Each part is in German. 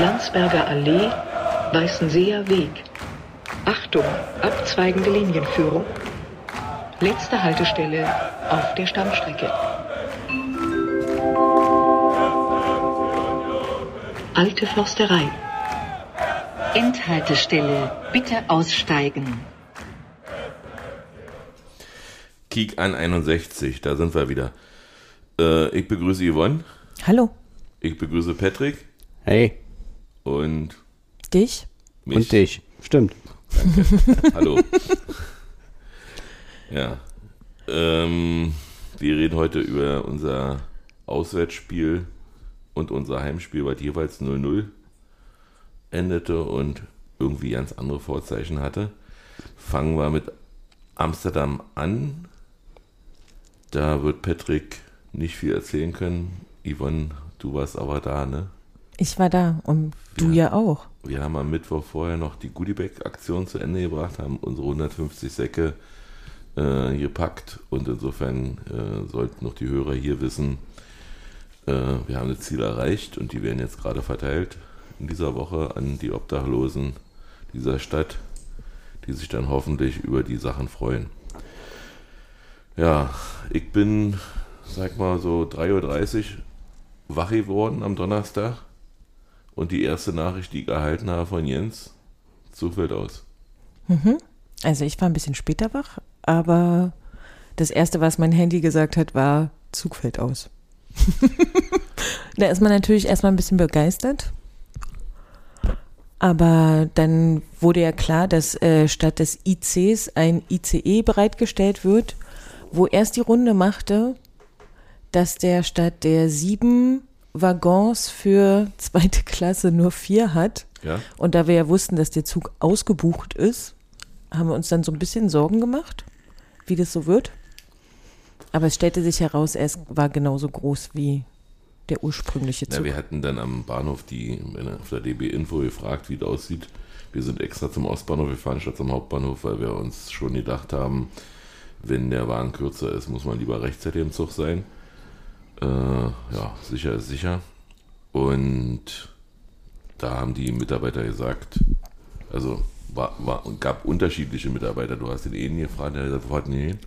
Landsberger Allee, Weißenseer Weg. Achtung, abzweigende Linienführung. Letzte Haltestelle auf der Stammstrecke. Alte Försterei. Endhaltestelle. Bitte aussteigen. Kiek an 61, da sind wir wieder. Äh, ich begrüße Yvonne, Hallo. ich begrüße Patrick Hey, und Dich? mich. und dich. Stimmt. Hallo. ja. Ähm, wir reden heute über unser Auswärtsspiel und unser Heimspiel, was jeweils 0-0 endete und irgendwie ganz andere Vorzeichen hatte. Fangen wir mit Amsterdam an. Da wird Patrick nicht viel erzählen können. Yvonne, du warst aber da, ne? Ich war da und du Ja. ja auch. Wir haben am Mittwoch vorher noch die Goodiebag-Aktion zu Ende gebracht, haben unsere 150 Säcke äh, gepackt und insofern äh, sollten noch die Hörer hier wissen, äh, wir haben das Ziel erreicht und die werden jetzt gerade verteilt in dieser Woche an die Obdachlosen dieser Stadt, die sich dann hoffentlich über die Sachen freuen. Ja, ich bin, sag mal so 3.30 Uhr wach geworden am Donnerstag und die erste Nachricht, die ich erhalten habe von Jens, Zug fällt aus. Also ich war ein bisschen später wach, aber das Erste, was mein Handy gesagt hat, war Zug fällt aus. da ist man natürlich erstmal ein bisschen begeistert. Aber dann wurde ja klar, dass äh, statt des ICs ein ICE bereitgestellt wird, wo erst die Runde machte, dass der statt der sieben Waggons für zweite Klasse nur vier hat. Ja, Und da wir ja wussten, dass der Zug ausgebucht ist, haben wir uns dann so ein bisschen Sorgen gemacht, wie das so wird. Aber es stellte sich heraus, er war genauso groß wie der ursprüngliche Na, Zug. wir hatten dann am Bahnhof die, auf der DB Info gefragt, wie das aussieht. Wir sind extra zum Ostbahnhof gefahren statt zum Hauptbahnhof, weil wir uns schon gedacht haben, wenn der Wagen kürzer ist, muss man lieber rechtzeitig im Zug sein. Äh, ja, sicher ist sicher. Und da haben die Mitarbeiter gesagt, also war, war, gab unterschiedliche Mitarbeiter. Du hast den einen gefragt, der hat gesagt, hin?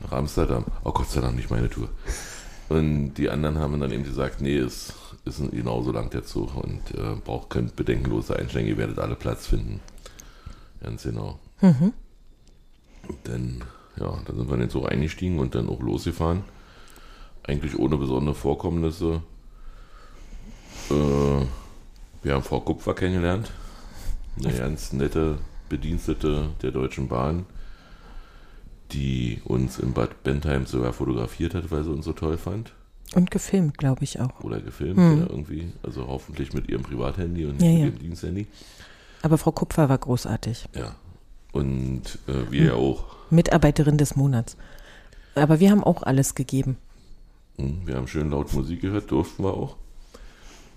Nach Amsterdam. Oh Gott sei Dank nicht meine Tour. Und die anderen haben dann eben gesagt, nee, es ist genauso lang der Zug und äh, braucht könnt bedenkenlos einsteigen, ihr werdet alle Platz finden. Ganz genau. Und dann, ja, dann sind wir in den Zug eingestiegen und dann auch losgefahren. Eigentlich ohne besondere Vorkommnisse. Äh, wir haben Frau Kupfer kennengelernt. Eine ganz nette Bedienstete der Deutschen Bahn, die uns in Bad Bentheim sogar fotografiert hat, weil sie uns so toll fand. Und gefilmt, glaube ich auch. Oder gefilmt oder irgendwie. Also hoffentlich mit ihrem Privathandy und nicht Ja, mit ja. ihrem Diensthandy. Aber Frau Kupfer war großartig. Ja. Und äh, wir ja auch. Mitarbeiterin des Monats. Aber wir haben auch alles gegeben, Hm, Wir haben schön laut Musik gehört, durften wir auch.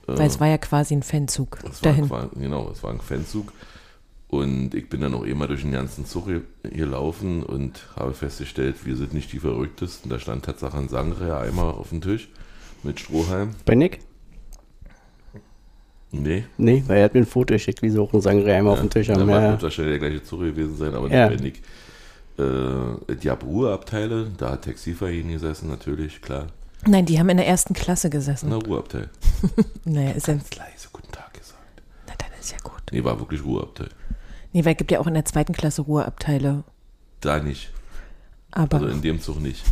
Äh, weil es war ja quasi ein Fanzug Es war, dahin. war, genau, es war ein Fanzug. Und ich bin dann auch immer durch den ganzen Zug hier- hier laufen und habe festgestellt, wir sind nicht die Verrücktesten. Da stand Tatsache ein Sangria-Eimer auf dem Tisch mit Strohhalm. Bei Nick? Nee, Nee, weil er hat mir ein Foto geschickt, wie sie auch einen Sangria auf dem Tisch da haben. war Ja, wird wahrscheinlich der gleiche Zug gewesen sein, aber Ja. nicht wendig. Äh, die Ruheabteile, da hat Textilverein gesessen, natürlich, klar. Nein, die haben in der ersten Klasse gesessen. Na, Ruheabteil. Naja, ist ja, Leise, guten Tag gesagt. na, dann ist ja gut. Nee, war wirklich Ruheabteil. Nee, weil es gibt ja auch in der zweiten Klasse Ruheabteile. Da nicht. Aber Also in dem Zug nicht.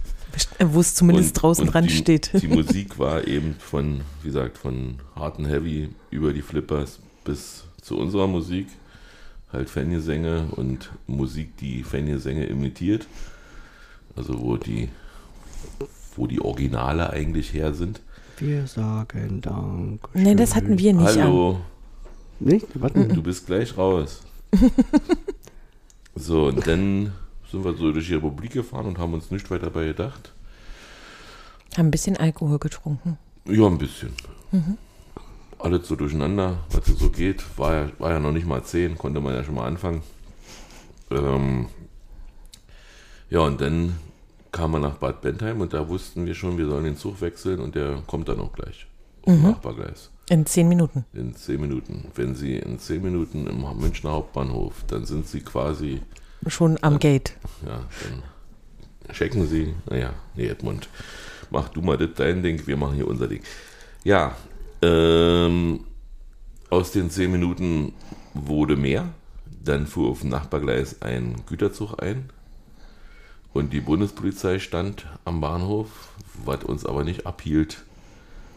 wo es zumindest Und- draußen und dran die, steht. Die Musik war eben von, wie gesagt, von Hard and Heavy über die Flippers bis zu unserer Musik. Halt Fangesänge und Musik, die Fangesänge imitiert. Also wo die, wo die Originale eigentlich her sind. wir sagen Dank. Nee, das hatten wir nicht an. Hallo, Nicht? Warte. du bist gleich raus. so, und dann sind wir so durch die Republik gefahren und haben uns nicht weiter dabei gedacht. Haben ein bisschen Alkohol getrunken. Ja, ein bisschen. Alles so durcheinander, was so geht. War ja, war ja noch nicht mal 10, konnte man ja schon mal anfangen. Ähm, ja, und dann kam man nach Bad Bentheim und da wussten wir schon, wir sollen den Zug wechseln und der kommt dann auch gleich. zum Nachbargleis. In zehn Minuten. In zehn Minuten. Wenn Sie in zehn Minuten im Münchner Hauptbahnhof, dann sind Sie quasi, Schon am Gate. ja, dann checken Sie, naja, nee, Edmund, mach du mal das dein Ding, wir machen hier unser Ding. Ja, ähm, aus den zehn Minuten wurde mehr. Dann fuhr auf dem Nachbargleis ein Güterzug ein und die Bundespolizei stand am Bahnhof, was uns aber nicht abhielt,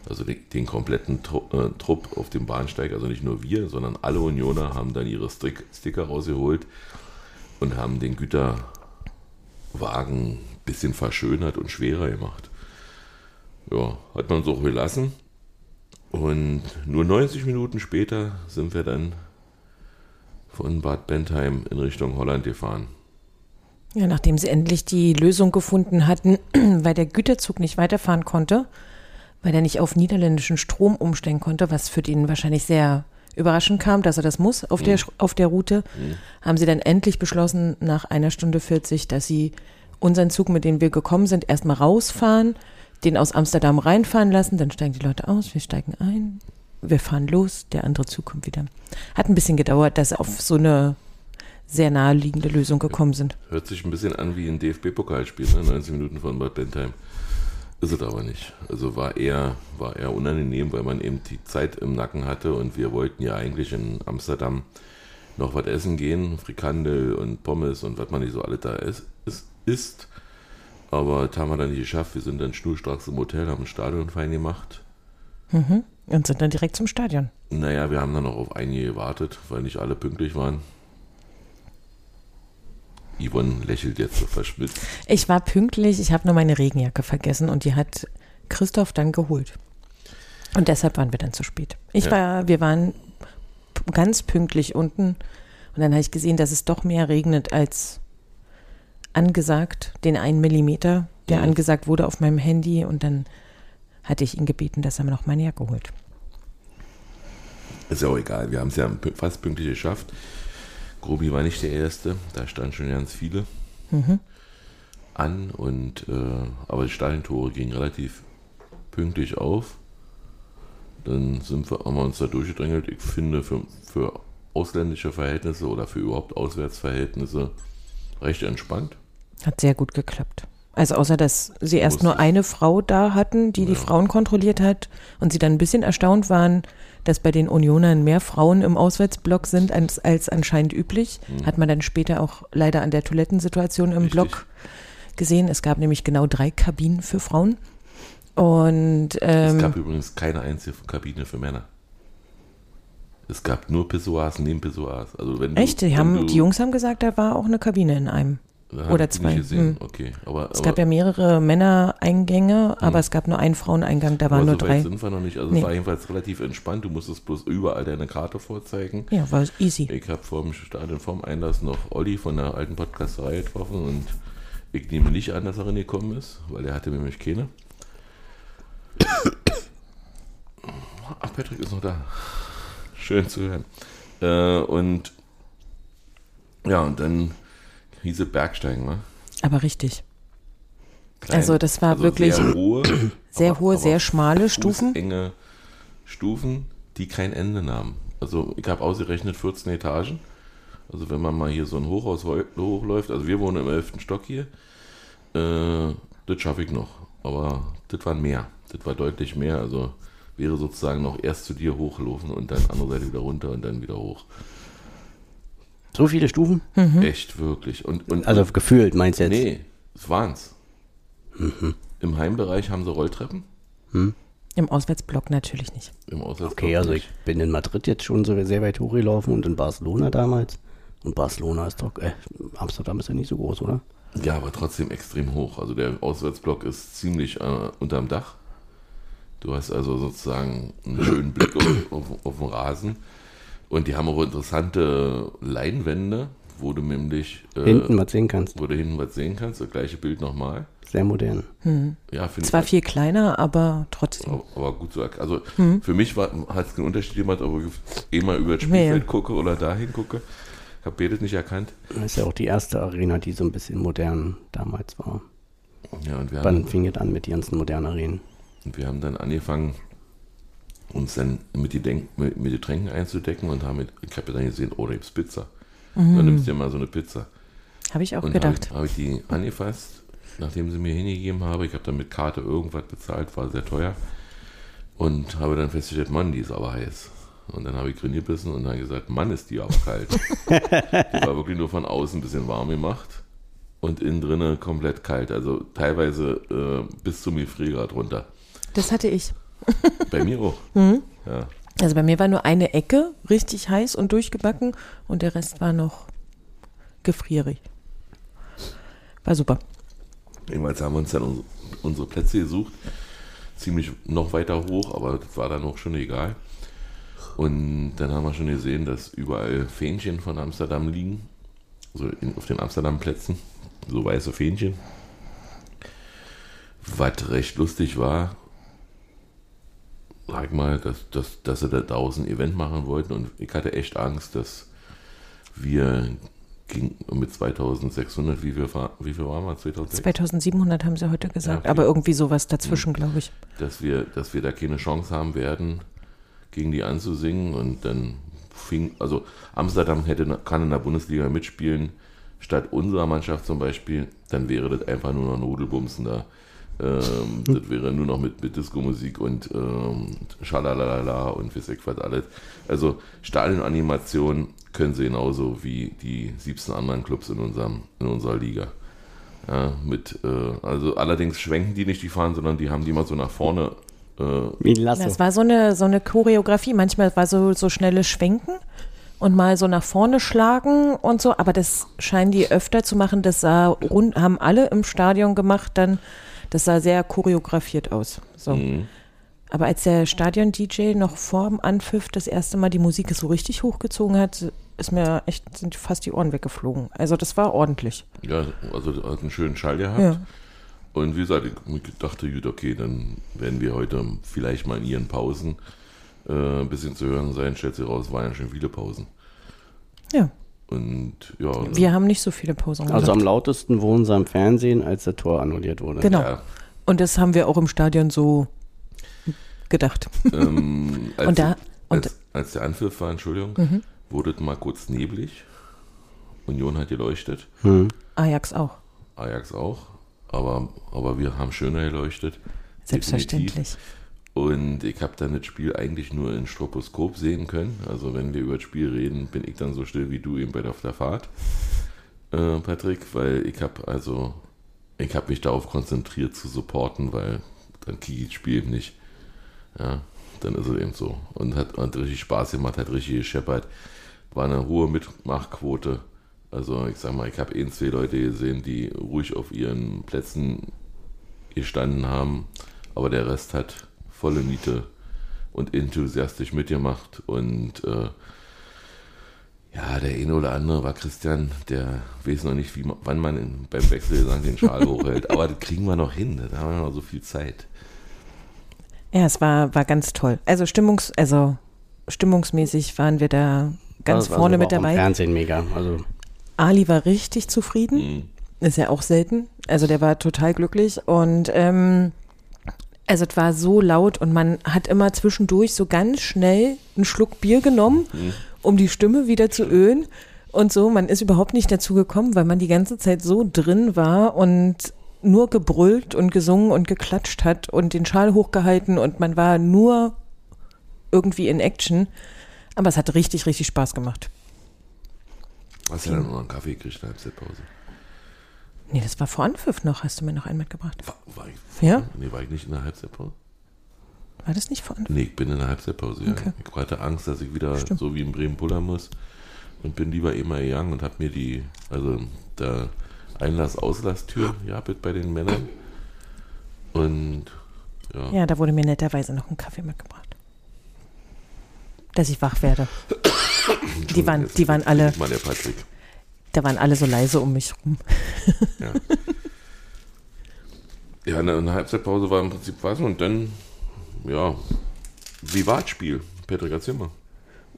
also den, kompletten äh, Trupp auf dem Bahnsteig, also nicht nur wir, sondern alle Unioner haben dann ihre Stick Sticker rausgeholt und haben den Güterwagen ein bisschen verschönert und schwerer gemacht. Ja, hat man so gelassen. Und nur 90 Minuten später sind wir dann von Bad Bentheim in Richtung Holland gefahren. Ja, nachdem sie endlich die Lösung gefunden hatten, weil der Güterzug nicht weiterfahren konnte, weil er nicht auf niederländischen Strom umstellen konnte, was für den wahrscheinlich sehr überraschend kam, dass er das muss auf, der, auf der Route, haben sie dann endlich beschlossen, nach einer Stunde 40, dass sie unseren Zug, mit dem wir gekommen sind, erstmal rausfahren, den aus Amsterdam reinfahren lassen, dann steigen die Leute aus, wir steigen ein, wir fahren los, der andere Zug kommt wieder. Hat ein bisschen gedauert, dass auf so eine sehr naheliegende Lösung gekommen sind. Hört sich ein bisschen an wie ein DFB-Pokalspiel, ne? 90 Minuten von Bad Bentheim. Ist es aber nicht. Also war eher, war eher unangenehm, weil man eben die Zeit im Nacken hatte und wir wollten ja eigentlich in Amsterdam noch was essen gehen, Frikandel und Pommes und was man nicht so alles da isst. Aber das haben wir dann nicht geschafft. Wir sind dann schnurstracks im Hotel, haben ein Stadion fein gemacht. Und sind dann direkt zum Stadion. Naja, wir haben dann noch auf einige gewartet, weil nicht alle pünktlich waren. Yvonne lächelt jetzt so verschmitzt. Ich war pünktlich, ich habe nur meine Regenjacke vergessen und die hat Christoph dann geholt. Und deshalb waren wir dann zu spät. Ich Ja. war, wir waren ganz pünktlich unten und dann habe ich gesehen, dass es doch mehr regnet als angesagt, den einen Millimeter, der Mhm. angesagt wurde auf meinem Handy und dann hatte ich ihn gebeten, dass er mir noch meine Jacke holt. Ist ja auch egal, wir haben es ja fast pünktlich geschafft. Grobi war nicht der Erste, da standen schon ganz viele an und äh, aber die Stadientore gingen relativ pünktlich auf. Dann sind wir, haben wir uns da durchgedrängelt. Ich finde für, für ausländische Verhältnisse oder für überhaupt Auswärtsverhältnisse recht entspannt. Hat sehr gut geklappt. Also außer, dass sie erst nur eine Frau da hatten, die die Ja. Frauen kontrolliert hat und sie dann ein bisschen erstaunt waren, dass bei den Unionern mehr Frauen im Auswärtsblock sind als, als anscheinend üblich. Hat man dann später auch leider an der Toilettensituation im Mhm. Richtig. Block gesehen. Es gab nämlich genau drei Kabinen für Frauen. Und es ähm, gab übrigens keine einzige Kabine für Männer. Es gab nur Pissoirs neben Pissoirs. Also wenn du, echt, die, haben, du, die Jungs haben gesagt, da war auch eine Kabine in einem. Hab oder zwei. Hm. Okay, aber, Es aber gab ja mehrere Männereingänge, aber es gab nur einen Fraueneingang, da waren nur so drei. weit sind wir noch nicht. Also Nee. es war jedenfalls relativ entspannt. Du musstest bloß überall deine Karte vorzeigen. Ja, war easy. Ich habe vor dem Stadion, vorm Einlass noch Olli von der alten Podcasterei getroffen und ich nehme nicht an, dass er reingekommen ist, weil er hatte nämlich keine. Ach, Patrick ist noch da. Schön zu hören. Äh, und ja, und dann hieß es Bergsteigen, ne? Aber richtig. Klein. Also das war wirklich sehr hohe, sehr aber- hohe, aber sehr schmale Stufen. Enge Stufen, die kein Ende nahmen. Also ich habe ausgerechnet 14 Etagen. Also wenn man mal hier so ein Hochhaus hochläuft, also wir wohnen im 11. Stock hier, äh, das schaffe ich noch. Aber das waren mehr. Das war deutlich mehr. Also wäre sozusagen noch erst zu dir hochlaufen und dann andere Seite wieder runter und dann wieder hoch. So viele Stufen? Echt, wirklich. Und, und, Also gefühlt meinst du jetzt? nee, es waren's. Im Heimbereich haben sie Rolltreppen. Im Auswärtsblock natürlich nicht. Im Auswärtsblock Okay, also nicht. ich bin in Madrid jetzt schon so sehr weit hochgelaufen und in Barcelona damals. Und Barcelona ist doch, äh, Amsterdam ist ja nicht so groß, oder? Ja, aber trotzdem extrem hoch. Also der Auswärtsblock ist ziemlich äh, unterm Dach. Du hast also sozusagen einen schönen Blick auf, auf, auf den Rasen. Und die haben auch interessante Leinwände, wo du nämlich äh, Hinten was sehen kannst. wo du hinten was sehen kannst. Das gleiche Bild nochmal. Sehr modern. Ja, finde Zwar viel kleiner, aber trotzdem. Aber, gut so. Also Mhm. für mich hat es keinen Unterschied gemacht, ob ich eh mal über das Nee. Spielfeld gucke oder dahin gucke. Ich habe beides nicht erkannt. Das ist ja auch die erste Arena, die so ein bisschen modern damals war. Ja, und wir haben Wann fing es an mit die ganzen modernen Arenen? Und wir haben dann angefangen, uns dann mit die, Denk mit, mit die Tränken einzudecken und haben mit, ich habe dann gesehen, oh, da gibt's Pizza. Dann nimmst du dir mal so eine Pizza. Habe ich auch Und gedacht. habe ich, hab ich die angefasst, nachdem sie mir hingegeben habe. Ich habe dann mit Karte irgendwas bezahlt, war sehr teuer. Und habe dann festgestellt, Mann, die ist aber heiß. Und dann habe ich drin gebissen und dann gesagt, Mann, ist die aber kalt. die war wirklich nur von außen ein bisschen warm gemacht und innen drinnen komplett kalt. Also teilweise äh, bis zum Gefriergrad runter. Das hatte ich. Bei mir auch. Mhm. Ja. Also bei mir war nur eine Ecke richtig heiß und durchgebacken und der Rest war noch gefrierig. War super. Jedenfalls haben wir uns dann uns- unsere Plätze gesucht. Ziemlich noch weiter hoch, aber das war dann auch schon egal. Und dann haben wir schon gesehen, dass überall Fähnchen von Amsterdam liegen. Also in, auf den Amsterdam-Plätzen. So weiße Fähnchen. Was recht lustig war, sag mal, dass, dass, dass sie da draußen ein Event machen wollten. Und ich hatte echt Angst, dass wir ging mit 2600, wie viel, wie viel waren wir? 2006? 2700 haben sie heute gesagt, okay. aber irgendwie sowas dazwischen, glaube ich. dass wir, dass wir da keine Chance haben werden, gegen die anzusingen. Und dann fing, also Amsterdam hätte, kann in der Bundesliga mitspielen, statt unserer Mannschaft zum Beispiel, dann wäre das einfach nur noch Nudelbumsen da. Ähm, das wäre nur noch mit, mit Disco-Musik und ähm, Schalalala und ich was alles. Also Stadionanimation können sie genauso wie die 17 anderen Clubs in, unserem, in unserer Liga. Ja, mit, äh, also allerdings schwenken die nicht die Fahnen, sondern die haben die mal so nach vorne. Äh, Wie Lasso. Das war so eine, so eine Choreografie. Manchmal war so, so schnelle Schwenken und mal so nach vorne schlagen und so, aber das scheinen die öfter zu machen. Das sah rund, haben alle im Stadion gemacht, dann, das sah sehr choreografiert aus. So. Mhm. Aber als der Stadion-DJ noch vor dem Anpfiff das erste Mal die Musik so richtig hochgezogen hat, ist mir echt, sind fast die Ohren weggeflogen. Also das war ordentlich. ja, also hat einen schönen Schall gehabt. Ja. Und wie gesagt, ich dachte, gut, okay, dann werden wir heute vielleicht mal in ihren Pausen äh, ein bisschen zu hören sein. Stellt sich raus, waren ja schon viele Pausen. Ja, Und ja, wir haben nicht so viele Pausen Also am lautesten wurden sie am Fernsehen, als der Tor annulliert wurde. Genau. ja, Und das haben wir auch im Stadion so gedacht. ähm, als, Und da- und- Mhm. als, als der Anpfiff war, Entschuldigung, wurde es mal kurz neblig. Union hat geleuchtet, Hm. Ajax auch. Ajax auch, aber, aber wir haben schöner geleuchtet. Selbstverständlich. Definitiv. Und ich habe dann das Spiel eigentlich nur in Stroboskop sehen können. Also wenn wir über das Spiel reden, bin ich dann so still wie du eben bei der, auf der Fahrt, äh, Patrick, weil ich habe also, ich habe mich darauf konzentriert zu supporten, weil dann kriege ich das Spiel eben nicht. Ja, dann ist es eben so. Und hat, hat richtig Spaß gemacht, hat richtig gescheppert. War eine hohe Mitmachquote. Also ich sag mal, ich habe ein, zwei Leute gesehen, die ruhig auf ihren Plätzen gestanden haben, aber der Rest hat volle Miete und enthusiastisch mitgemacht und äh, ja, der eine oder andere war Christian, der weiß noch nicht, wie man, wann man in, beim Wechselgesang den Schal hochhält, aber das kriegen wir noch hin, da haben wir noch so viel Zeit. Ja, es war, war ganz toll. Also Stimmungs, also stimmungsmäßig waren wir da ganz Also- vorne also mit dabei. Fernsehen mega. Also Ali war richtig zufrieden. Mhm. Ist ja auch selten. Also der war total glücklich und ähm, also es war so laut und man hat immer zwischendurch so ganz schnell einen Schluck Bier genommen, um die Stimme wieder zu ölen und so. Man ist überhaupt nicht dazu gekommen, weil man die ganze Zeit so drin war und nur gebrüllt und gesungen und geklatscht hat und den Schal hochgehalten und man war nur irgendwie in Action. Aber es hat richtig, richtig Spaß gemacht. Hast du dann noch einen Kaffee gekriegt, eine Halbzeitpause? Nee, das war vor Anpfiff noch. Hast du mir noch einen mitgebracht? War, war ich Ja? Nee, war ich nicht in der Halbzeitpause? War das nicht vor Anpfiff? Nee, ich bin in der Halbzeitpause, ja. Okay. Ich hatte Angst, dass ich wieder Stimmt. so wie in Bremen pullern muss und bin lieber immer gegangen und habe mir die, also der Einlass-Auslass-Tür gehabt bei den Männern und ja, Ja, da wurde mir netterweise noch ein Kaffee mitgebracht. Dass ich wach werde. Die waren, die waren alle, Mal der Patrick. Da waren alle so leise um mich rum. Ja. ja, eine, eine Halbzeitpause war im Prinzip was und dann, ja, wie war das Spiel? Patrick, erzähl mal.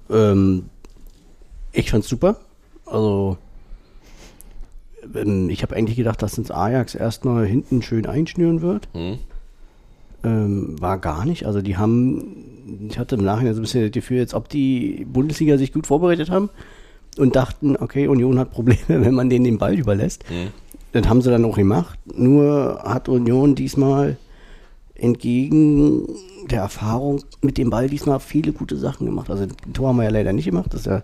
Ähm, ich fand's super. Also ähm, ich habe eigentlich gedacht, dass uns Ajax erstmal hinten schön einschnüren wird. Hm? Ähm, war gar nicht. Also die haben ich hatte im Nachhinein so ein bisschen das Gefühl, als ob die Bundesliga sich gut vorbereitet haben und dachten, okay, Union hat Probleme, wenn man denen den Ball überlässt. Mhm. Das haben sie dann auch gemacht. Nur hat Union diesmal entgegen der Erfahrung mit dem Ball diesmal viele gute Sachen gemacht. Also ein Tor haben wir ja leider nicht gemacht, das ja,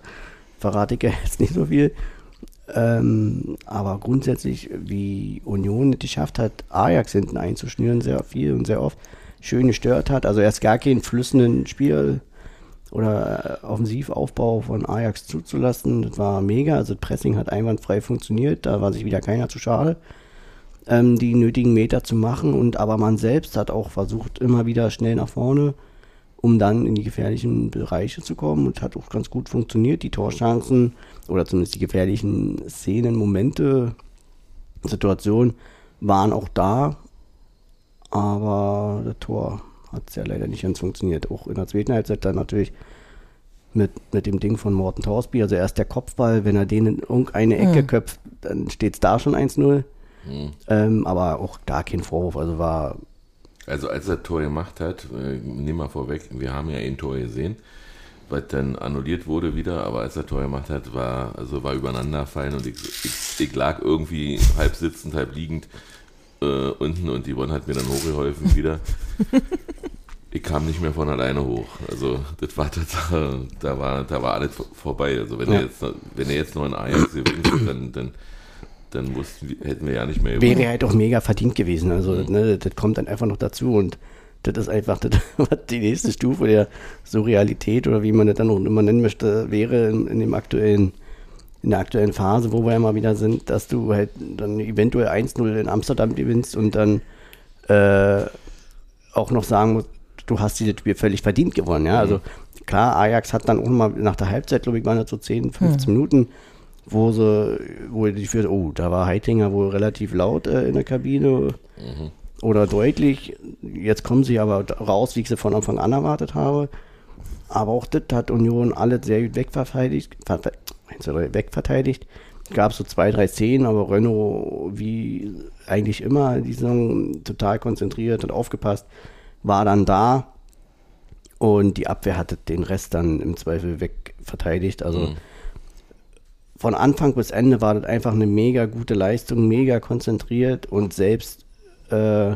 verrate ich ja jetzt nicht so viel. Ähm, aber grundsätzlich, wie Union es geschafft hat, Ajax hinten einzuschnüren, sehr viel und sehr oft schön gestört hat. Also erst gar keinen flüssenden Spiel oder äh, Offensivaufbau von Ajax zuzulassen. Das war mega. Also Pressing hat einwandfrei funktioniert. Da war sich wieder keiner zu schade, ähm, die nötigen Meter zu machen. Und aber man selbst hat auch versucht, immer wieder schnell nach vorne, um dann in die gefährlichen Bereiche zu kommen. Und hat auch ganz gut funktioniert. Die Torchancen oder zumindest die gefährlichen Szenen, Momente, Situationen waren auch da. Aber das Tor hat es ja leider nicht ganz funktioniert. Auch in der zweiten Halbzeit dann natürlich mit, mit dem Ding von Morten Torsby. Also erst der Kopfball, wenn er den in irgendeine Ecke Mhm. köpft, dann steht es da schon 1-0. Mhm. Ähm, aber auch da kein Vorwurf. Also war, Also als er das Tor gemacht hat, äh, nimm mal vorweg, wir haben ja ein Tor gesehen, was dann annulliert wurde wieder, aber als er Tor gemacht hat, war, also war übereinanderfallen und ich, ich, ich lag irgendwie halb sitzend, halb liegend äh, unten und die Bonn hat mir dann hochgeholfen wieder. Ich kam nicht mehr von alleine hoch. Also das war Tatsache, da war, da war alles vor- vorbei. Also wenn Ja. er jetzt noch- wenn er jetzt noch in Ajax gewinnt, dann, dann, dann wussten, wir- hätten wir ja nicht mehr wäre halt auch mega verdient gewesen. Also Mhm. ne, das kommt dann einfach noch dazu und das ist einfach das, die nächste Stufe der Surrealität oder wie man das dann auch immer nennen möchte, wäre in, in dem aktuellen in der aktuellen Phase, wo wir ja mal wieder sind, dass du halt dann eventuell 1-0 in Amsterdam gewinnst und dann äh, auch noch sagen musst, du hast dieses Spiel völlig verdient gewonnen. Ja? Also klar, Ajax hat dann auch mal nach der Halbzeit, glaube ich, waren das so 10, 15 Minuten, wo sie, wo die führt, oh, da war Heitinger wohl relativ laut äh, in der Kabine oder deutlich. Jetzt kommen sie aber raus, wie ich sie von Anfang an erwartet habe. Aber auch das hat Union alles sehr gut wegverteidigt. Ver- ver- eins, zwei, drei, Wegverteidigt. Gab so zwei, drei Szenen, aber Renault, wie eigentlich immer, die Saison total konzentriert und aufgepasst, war dann da. Und die Abwehr hatte den Rest dann im Zweifel wegverteidigt. Also Mhm. von Anfang bis Ende war das einfach eine mega gute Leistung, mega konzentriert und selbst äh,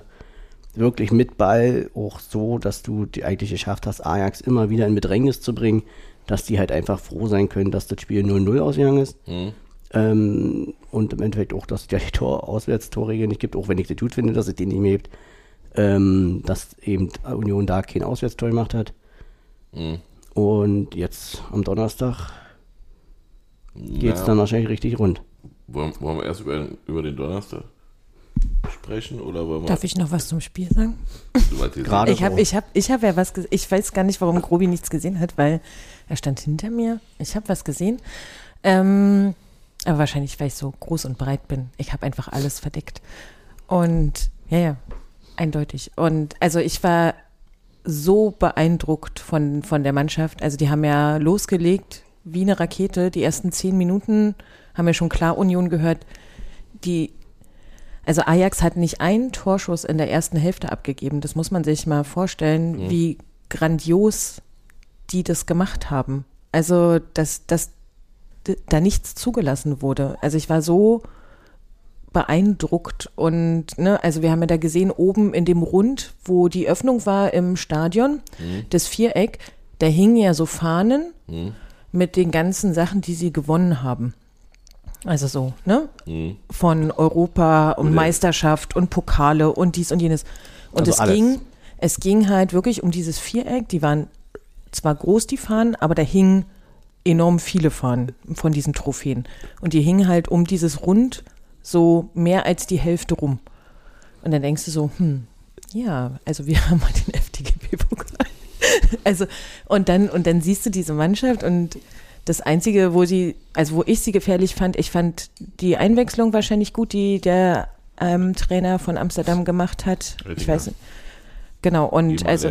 wirklich mit Ball auch so, dass du die eigentlich geschafft hast, Ajax immer wieder in Bedrängnis zu bringen, dass die halt einfach froh sein können, dass das Spiel 0-0 ausgegangen ist. Mhm. Ähm, und im Endeffekt auch, dass es ja die Tor Auswärtstorregel nicht gibt, auch wenn ich das gut finde, dass es die nicht mehr gibt, ähm, dass eben Union da kein Auswärtstor gemacht hat. Mhm. Und jetzt am Donnerstag geht es dann wahrscheinlich richtig rund. Wollen, wollen wir erst über, über den Donnerstag sprechen oder wollen wir Darf ich noch was zum Spiel sagen? Ich habe ich hab, ich hab ja was gesehen. Ich weiß gar nicht, warum Grobi nichts gesehen hat, weil er stand hinter mir. Ich habe was gesehen. Ähm, aber wahrscheinlich, weil ich so groß und breit bin. Ich habe einfach alles verdeckt. Und ja, ja, eindeutig. Und also ich war so beeindruckt von, von der Mannschaft. Also die haben ja losgelegt wie eine Rakete. Die ersten zehn Minuten haben wir schon klar Union gehört. Die also Ajax hat nicht einen Torschuss in der ersten Hälfte abgegeben. Das muss man sich mal vorstellen, wie grandios die das gemacht haben. Also, dass, dass da nichts zugelassen wurde. Also ich war so beeindruckt und ne, also wir haben ja da gesehen, oben in dem Rund, wo die Öffnung war im Stadion, das Viereck, da hingen ja so Fahnen mit den ganzen Sachen, die sie gewonnen haben. Also so, ne? Mhm. von Europa und Meisterschaft und Pokale und dies und jenes. Und Also es alles. ging, es ging halt wirklich um dieses Viereck. Die waren zwar groß, die Fahnen, aber da hingen enorm viele Fahnen von diesen Trophäen. Und die hingen halt um dieses Rund so mehr als die Hälfte rum. Und dann denkst du so, hm, ja, also wir haben mal den FDGB-Pokal. Also, und dann, und dann siehst du diese Mannschaft und das Einzige, wo sie, also wo ich sie gefährlich fand, ich fand die Einwechslung wahrscheinlich gut, die der ähm, Trainer von Amsterdam gemacht hat. Ich Oettinger. weiß nicht. Genau, und Immer also.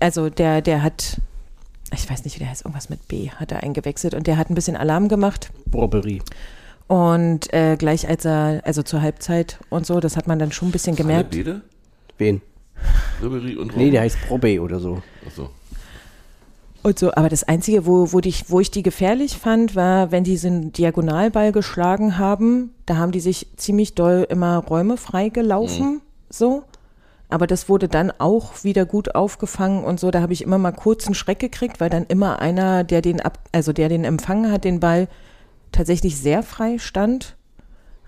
Also der, der hat, ich weiß nicht, wie der heißt, irgendwas mit B hat er eingewechselt und der hat ein bisschen Alarm gemacht. Robbery. Und äh, gleich als er, also zur Halbzeit und so, das hat man dann schon ein bisschen gemerkt. Bede? Wen? Ribery und Nee, der heißt Probe oder so. Achso. Und so, aber das Einzige, wo, wo, dich, wo ich die gefährlich fand, war, wenn die so einen Diagonalball geschlagen haben, da haben die sich ziemlich doll immer Räume freigelaufen, so. Aber das wurde dann auch wieder gut aufgefangen und so. Da habe ich immer mal kurz einen Schreck gekriegt, weil dann immer einer, der den ab, also der den empfangen hat, den Ball tatsächlich sehr frei stand.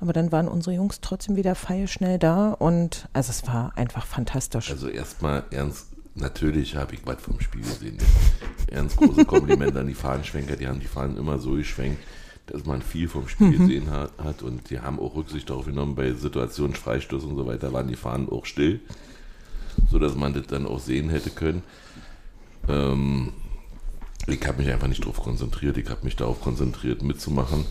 Aber dann waren unsere Jungs trotzdem wieder feilschnell da und also es war einfach fantastisch. Also erstmal ernst, natürlich habe ich was vom Spiel gesehen. Ernst große Kompliment an die Fahnenschwenker, die haben die Fahnen immer so geschwenkt, dass man viel vom Spiel gesehen hat, hat und die haben auch Rücksicht darauf genommen, bei Situationen Freistoß und so weiter waren die Fahnen auch still, sodass man das dann auch sehen hätte können. Ähm, ich habe mich einfach nicht darauf konzentriert, ich habe mich darauf konzentriert mitzumachen.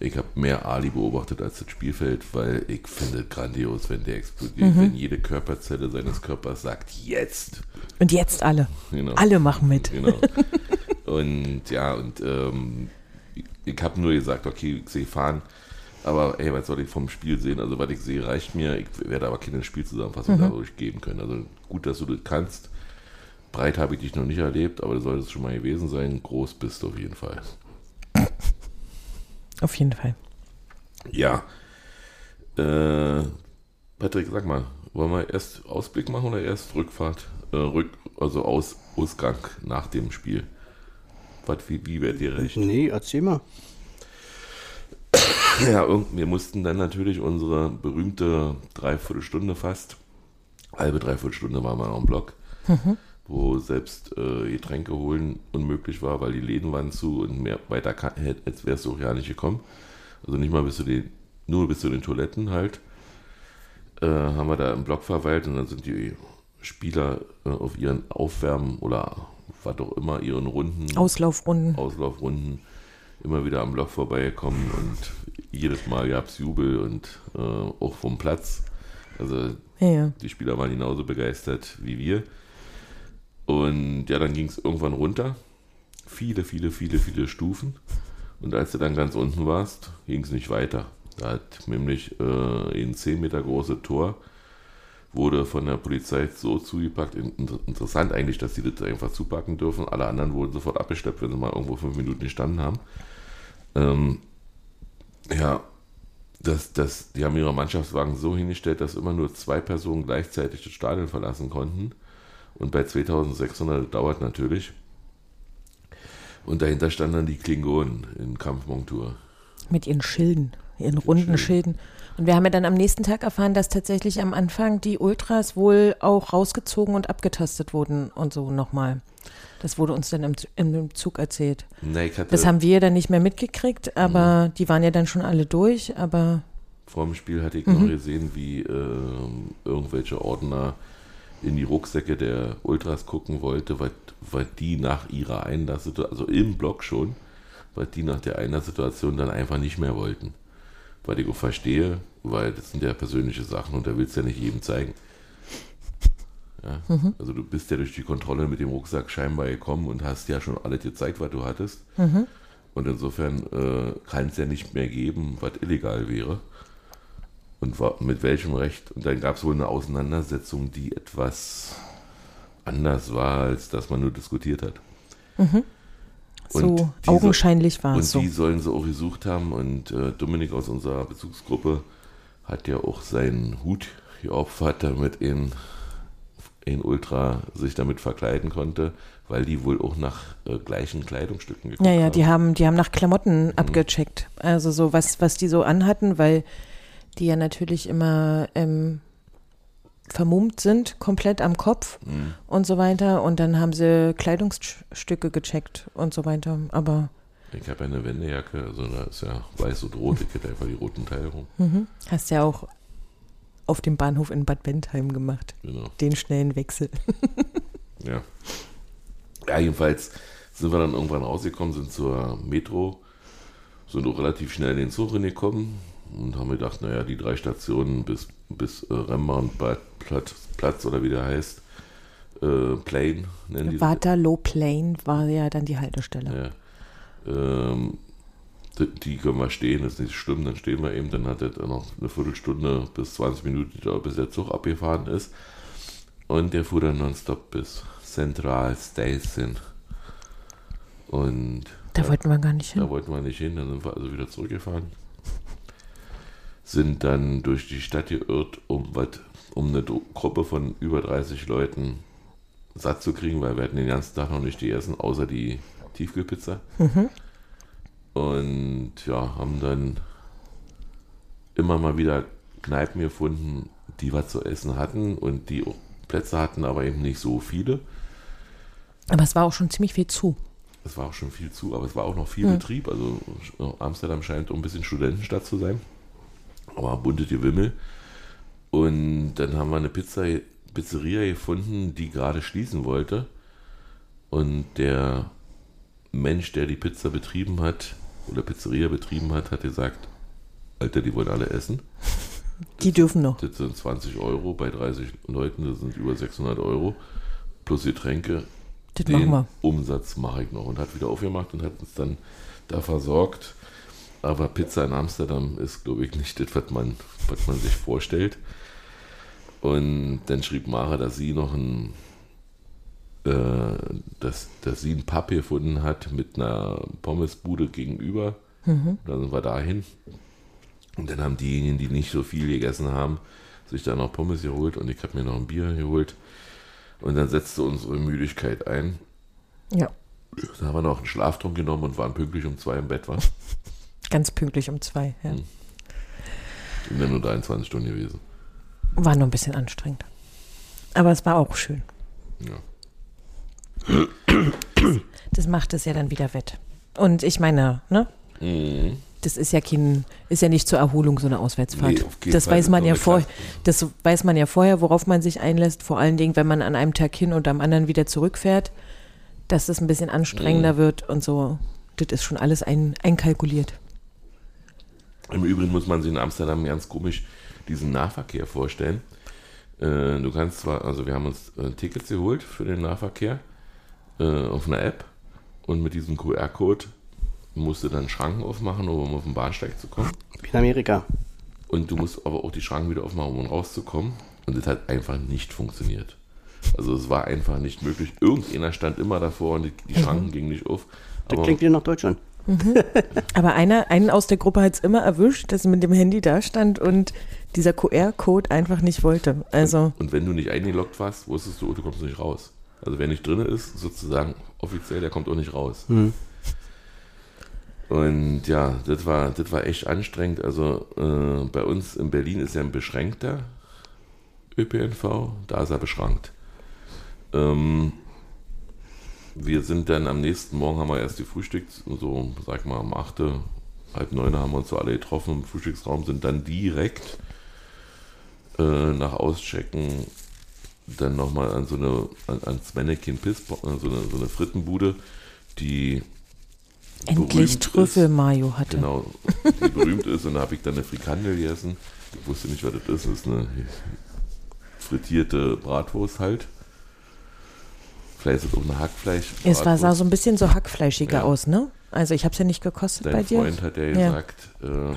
Ich habe mehr Ali beobachtet als das Spielfeld, weil ich finde es grandios, wenn der explodiert, wenn jede Körperzelle seines Körpers sagt, jetzt. Und jetzt alle. Genau. Alle machen mit. Genau. Und ja, und ähm, ich, ich habe nur gesagt, okay, ich sehe fahren, aber ey, was soll ich vom Spiel sehen? Also, was ich sehe, reicht mir. Ich werde aber keine Spielzusammenfassung dadurch geben können. Also, gut, dass du das kannst. Breit habe ich dich noch nicht erlebt, aber das sollte es schon mal gewesen sein. Groß bist du auf jeden Fall. Auf jeden Fall. Ja. Äh, Patrick, sag mal, wollen wir erst Ausblick machen oder erst Rückfahrt? Äh, Rück, also Aus, Ausgang nach dem Spiel. Was, wie, wie wäre dir recht? Nee, erzähl mal. Ja, wir mussten dann natürlich unsere berühmte Dreiviertelstunde fast, halbe Dreiviertelstunde waren wir am Block, wo selbst äh, Getränke holen unmöglich war, weil die Läden waren zu und mehr weiter als wärst du auch ja nicht gekommen. Also nicht mal bis zu den, nur bis zu den Toiletten halt, äh, haben wir da im Block verweilt und dann sind die Spieler äh, auf ihren Aufwärmen oder was auch immer, ihren Runden Auslaufrunden. Auslaufrunden immer wieder am Block vorbeigekommen und jedes Mal gab es Jubel und äh, auch vom Platz. Also Ja, ja. die Spieler waren genauso begeistert wie wir. Und ja, dann ging es irgendwann runter. Viele, viele, viele, viele Stufen. Und als du dann ganz unten warst, ging es nicht weiter. Da hat nämlich äh, ein 10 Meter großes Tor wurde von der Polizei so zugepackt. In- inter- Interessant eigentlich, dass sie das einfach zupacken dürfen. Alle anderen wurden sofort abgeschleppt, wenn sie mal irgendwo fünf Minuten gestanden haben. Ähm, ja, das, das, die haben ihre Mannschaftswagen so hingestellt, dass immer nur zwei Personen gleichzeitig das Stadion verlassen konnten. Und bei 2600 dauert natürlich. Und dahinter standen dann die Klingonen in Kampfmontur. Mit ihren Schilden, ihren runden Schilden. Und wir haben ja dann am nächsten Tag erfahren, dass tatsächlich am Anfang die Ultras wohl auch rausgezogen und abgetastet wurden und so nochmal. Das wurde uns dann im, im Zug erzählt. Hatte Das haben wir dann nicht mehr mitgekriegt, aber die waren ja dann schon alle durch, aber vor dem Spiel hatte ich noch gesehen, wie ähm, irgendwelche Ordner in die Rucksäcke der Ultras gucken wollte, weil, weil die nach ihrer Einlasssituation, also im Block schon, weil die nach der Einlasssituation dann einfach nicht mehr wollten. Weil ich auch verstehe, weil das sind ja persönliche Sachen und da willst du ja nicht jedem zeigen. Ja? Also du bist ja durch die Kontrolle mit dem Rucksack scheinbar gekommen und hast ja schon alles gezeigt, was du hattest. Und insofern äh, kann es ja nicht mehr geben, was illegal wäre. Und wa- mit welchem Recht? Und dann gab es wohl eine Auseinandersetzung, die etwas anders war, als dass man nur diskutiert hat. so Und die augenscheinlich war Und es so. die sollen sie auch gesucht haben. Und äh, Dominik aus unserer Bezugsgruppe hat ja auch seinen Hut geopfert, damit ein, ein Ultra sich damit verkleiden konnte, weil die wohl auch nach äh, gleichen Kleidungsstücken geguckt Ja, ja, haben. die haben, die haben nach Klamotten Mhm. abgecheckt. Also so was, was die so anhatten, weil die ja natürlich immer ähm, vermummt sind, komplett am Kopf Mhm. und so weiter. Und dann haben sie Kleidungsstücke gecheckt und so weiter. Aber Ich habe ja eine Wendejacke, also da ist ja weiß und rot, ich hätte einfach die roten Teile rum. mhm. hast ja auch auf dem Bahnhof in Bad Bentheim gemacht, Genau. den schnellen Wechsel. Ja. Ja, jedenfalls sind wir dann irgendwann rausgekommen, sind zur Metro, sind auch relativ schnell in den Zug reingekommen und haben gedacht, naja, die drei Stationen bis, bis äh, Rembrandt Platz, Platz oder wie der heißt, äh, Plane nennen die. Waterloo Plain war ja dann die Haltestelle. Ja. Ähm, die, die können wir stehen, das ist nicht schlimm, dann stehen wir eben, dann hat er noch eine Viertelstunde bis 20 Minuten bis der Zug abgefahren ist. Und der fuhr dann nonstop bis Central Station. Und Da wollten wir gar nicht hin. da wollten wir nicht hin, dann sind wir also wieder zurückgefahren. Sind dann durch die Stadt geirrt, um, wat, um eine Gruppe von über 30 Leuten satt zu kriegen, weil wir hatten den ganzen Tag noch nicht gegessen, außer die Tiefkühlpizza. Und ja, haben dann immer mal wieder Kneipen gefunden, die was zu essen hatten und die auch Plätze hatten, aber eben nicht so viele. Aber es war auch schon ziemlich viel zu. Es war auch schon viel zu, aber es war auch noch viel Betrieb. Also äh, Amsterdam scheint auch ein bisschen Studentenstadt zu sein. Aber bunte Gewimmel. Und dann haben wir eine Pizza, Pizzeria gefunden, die gerade schließen wollte. Und der Mensch, der die Pizza betrieben hat, oder Pizzeria betrieben hat, hat gesagt, Alter, die wollen alle essen. Die dürfen noch. Das sind 20 Euro bei 30 Leuten, das sind über 600 Euro. Plus Getränke, Das den machen wir. Umsatz mache ich noch und hat wieder aufgemacht und hat uns dann da versorgt. Aber Pizza in Amsterdam ist, glaube ich, nicht das, was man, was man sich vorstellt. Und dann schrieb Mara, dass sie noch ein, äh, dass, dass sie einen Pub gefunden hat mit einer Pommesbude gegenüber. Dann sind wir dahin. Und dann haben diejenigen, die nicht so viel gegessen haben, sich dann noch Pommes geholt und ich habe mir noch ein Bier geholt. Und dann setzte unsere Müdigkeit ein. Ja, Dann haben wir noch einen Schlaftrunk genommen und waren pünktlich um zwei im Bett, war. ganz pünktlich um zwei. Ja. Hm. Sind dann nur 23 Stunden gewesen. War nur ein bisschen anstrengend. Aber es war auch schön. Ja. Das macht es ja dann wieder wett. Und ich meine, ne? Mhm. Das ist ja kein, ist ja nicht zur Erholung so eine Auswärtsfahrt. Nee, das weiß man ja ist vor, eine das weiß man ja vorher, worauf man sich einlässt. Vor allen Dingen, wenn man an einem Tag hin und am anderen wieder zurückfährt, dass es ein bisschen anstrengender Mhm. wird und so. Das ist schon alles ein, einkalkuliert. Im Übrigen muss man sich in Amsterdam ganz komisch diesen Nahverkehr vorstellen. Äh, du kannst zwar, also wir haben uns äh, Tickets geholt für den Nahverkehr äh, auf einer App und mit diesem QR-Code musst du dann Schranken aufmachen, um auf den Bahnsteig zu kommen. Wie in Amerika. Und du musst aber auch die Schranken wieder aufmachen, um rauszukommen. Und das hat einfach nicht funktioniert. Also es war einfach nicht möglich. Irgendeiner stand immer davor und die, die Schranken gingen nicht auf. Das Aber klingt wieder nach Deutschland. Aber einer, einen aus der Gruppe hat es immer erwischt, dass er mit dem Handy da stand und dieser QR-Code einfach nicht wollte. Also, Und wenn du nicht eingeloggt warst, wusstest du, oh, du kommst nicht raus. Also wer nicht drin ist, sozusagen offiziell, der kommt auch nicht raus. Und ja, das war, das war echt anstrengend. Also äh, bei uns in Berlin ist ja ein beschränkter ÖPNV, da ist er beschrankt. Ähm, wir sind dann am nächsten Morgen, haben wir erst gefrühstückt, so sag mal um 8, halb 9 haben wir uns so alle getroffen im Frühstücksraum, sind dann direkt äh, nach Auschecken dann nochmal an so eine, an, ans Mannequin Piss, so eine, so eine Frittenbude, die endlich. Trüffelmayo hatte. Genau, die berühmt ist und da habe ich dann eine Frikandel gegessen. Ich wusste nicht, was das ist. Das ist eine frittierte Bratwurst halt. Vielleicht ist es auch eine Hackfleisch. Es war, sah so ein bisschen so hackfleischiger Ja. aus, ne? Also ich habe es ja nicht gekostet bei Dein dir. Freund hat ja Ja. gesagt, ähm,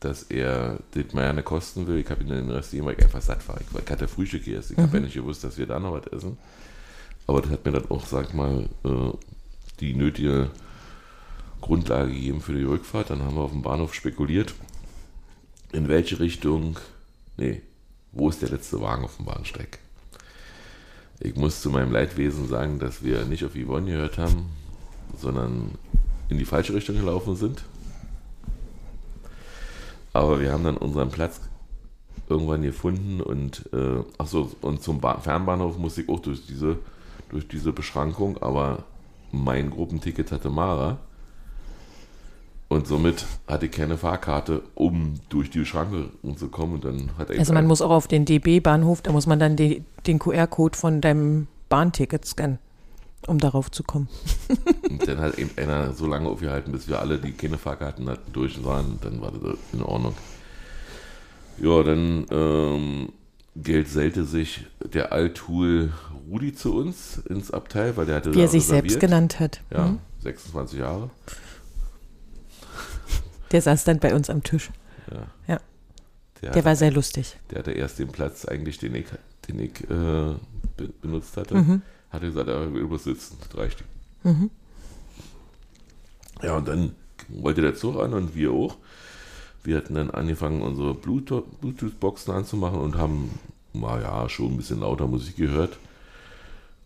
dass er das mal gerne kosten will. Ich habe ihn dann den Rest weil ich einfach satt war. Ich, hatte Frühstück gegessen. Ich Mhm. habe ja nicht gewusst, dass wir da noch was essen. Aber das hat mir dann auch, sag mal, äh, die nötige Grundlage gegeben für die Rückfahrt. Dann haben wir auf dem Bahnhof spekuliert, in welche Richtung, nee, wo ist der letzte Wagen auf dem Bahnsteig? Ich muss zu meinem Leidwesen sagen, dass wir nicht auf Yvonne gehört haben, sondern in die falsche Richtung gelaufen sind. Aber wir haben dann unseren Platz irgendwann gefunden und äh, ach so und zum ba Fernbahnhof musste ich auch durch diese durch diese Beschränkung, aber mein Gruppenticket hatte Mara und somit hatte ich keine Fahrkarte, um durch die Schranke zu kommen und dann hat er Also man muss auch auf den DB-Bahnhof, da muss man dann die, den QR-Code von deinem Bahnticket scannen, um darauf zu kommen. Und dann hat eben einer so lange aufgehalten, bis wir alle, die keine Fahrkarten hatten, durch waren. Dann war das in Ordnung. Ja, dann ähm, gesellte sich der Althul Rudi zu uns ins Abteil, weil der hatte Wie er sich selbst reserviert. genannt hat. Ja, Mhm. 26 Jahre. Der saß dann bei uns am Tisch. Ja. Ja. Der hatte- war sehr lustig. Der hatte erst den Platz eigentlich, den ich, den ich äh, be benutzt hatte. Mhm. Hatte gesagt, er will bloß sitzen. Das reicht. Ja, und dann wollte der Zug an und wir auch. Wir hatten dann angefangen, unsere Bluetooth- Bluetooth-Boxen anzumachen und haben, naja, schon ein bisschen lauter Musik gehört.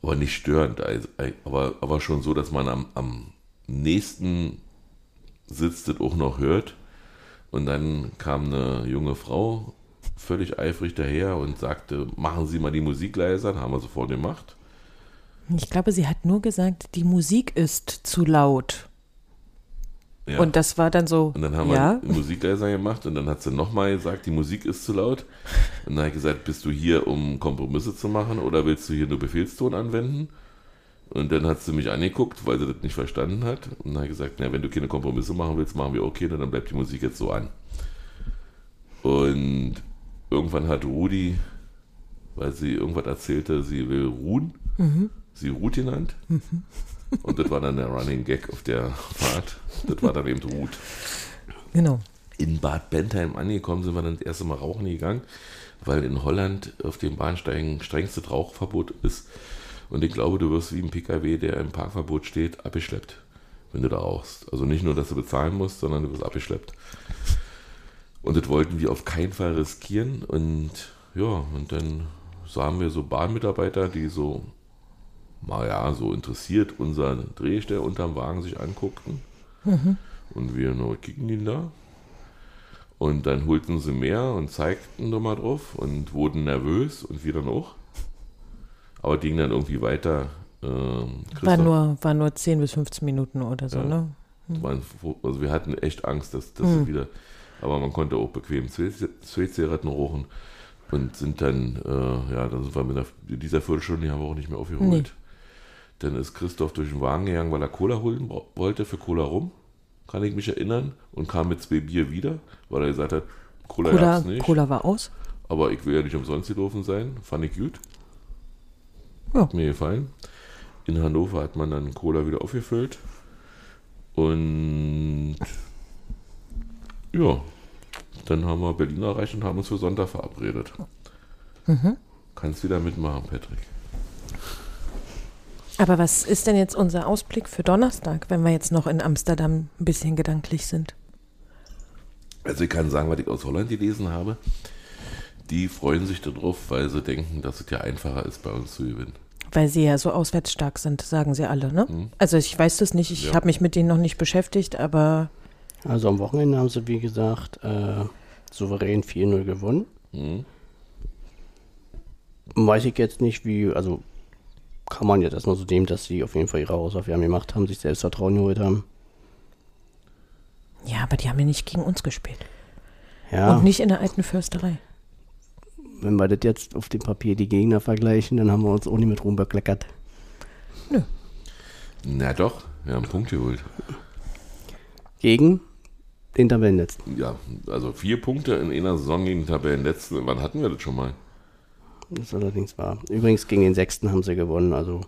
Aber nicht störend. Also, aber, aber schon so, dass man am, am nächsten sitzt, das auch noch hört. Und dann kam eine junge Frau völlig eifrig daher und sagte, machen Sie mal die Musik leiser. Dann haben wir sofort gemacht. Ich glaube, sie hat nur gesagt, die Musik ist zu laut. Ja. Und das war dann so, Und dann haben ja, wir die Musik leiser gemacht und dann hat sie nochmal gesagt, die Musik ist zu laut. Und dann habe ich gesagt, bist du hier, um Kompromisse zu machen oder willst du hier nur Befehlston anwenden? Und dann hat sie mich angeguckt, weil sie das nicht verstanden hat. Und dann ich gesagt, na, wenn du keine Kompromisse machen willst, machen wir okay, dann bleibt die Musik jetzt so an. Und irgendwann hat Rudi, weil sie irgendwas erzählte, sie will ruhen, sie Ruth genannt. Und das war dann der Running Gag auf der Fahrt. Das war dann eben Ruth genau. in Bad Bentheim angekommen sind wir dann das erste Mal rauchen gegangen, weil in Holland auf den Bahnsteigen strengste Rauchverbot ist. Und ich glaube, du wirst wie ein PKW, der im Parkverbot steht, abgeschleppt, wenn du da rauchst. Also nicht nur, dass du bezahlen musst, sondern du wirst abgeschleppt. Und das wollten wir auf keinen Fall riskieren. Und ja, und dann sahen wir so Bahnmitarbeiter, die so, naja, so interessiert unser Drehstell unterm Wagen sich anguckten. Und wir nur kicken ihn da. Und dann holten sie mehr und zeigten nochmal drauf und wurden nervös und wir dann auch. Aber ging dann irgendwie weiter. Ähm, War nur, war nur 10 bis 15 Minuten oder so, Ja. ne? waren froh- also wir hatten echt Angst, dass das Hm. wieder. Aber man konnte auch bequem Zweetzigaretten rauchen und sind dann, äh, ja, dann sind wir mit der, dieser Viertelstunde die haben wir auch nicht mehr aufgeholt. Nee. Dann ist Christoph durch den Wagen gegangen, weil er Cola holen wollte für Cola rum, kann ich mich erinnern, und kam mit zwei Bier wieder, weil er gesagt hat, Cola, Cola, gab's nicht. Cola war aus. Aber ich will ja nicht umsonst gelaufen sein. Fand ich gut. Ja. Hat mir gefallen. In Hannover hat man dann Cola wieder aufgefüllt. Und ja, dann haben wir Berlin erreicht und haben uns für Sonntag verabredet. Kannst wieder mitmachen, Patrick. Aber was ist denn jetzt unser Ausblick für Donnerstag, wenn wir jetzt noch in Amsterdam ein bisschen gedanklich sind? Also ich kann sagen, was ich aus Holland gelesen habe. Die freuen sich darauf, weil sie denken, dass es ja einfacher ist, bei uns zu gewinnen. Weil sie ja so auswärts stark sind, sagen sie alle, ne? Also ich weiß das nicht, ich Ja. habe mich mit denen noch nicht beschäftigt, aber Also am Wochenende haben sie, wie gesagt, äh, souverän 4-0 gewonnen. Mhm. Weiß ich jetzt nicht, wie, also kann man jetzt erstmal so nehmen, dass sie auf jeden Fall ihre Hausaufgaben gemacht haben, sich Selbstvertrauen geholt haben. ja, aber die haben ja nicht gegen uns gespielt. Ja, Und nicht in der alten Fürsterei. Wenn wir das jetzt auf dem Papier die Gegner vergleichen, dann haben wir uns auch nicht mit Ruhm bekleckert. Na doch, wir haben einen Punkt geholt. Gegen den Tabellenletzten. Ja, also vier Punkte in einer Saison gegen den Tabellenletzten. Wann hatten wir das schon mal? Das allerdings war. Übrigens gegen den Sechsten haben sie gewonnen, also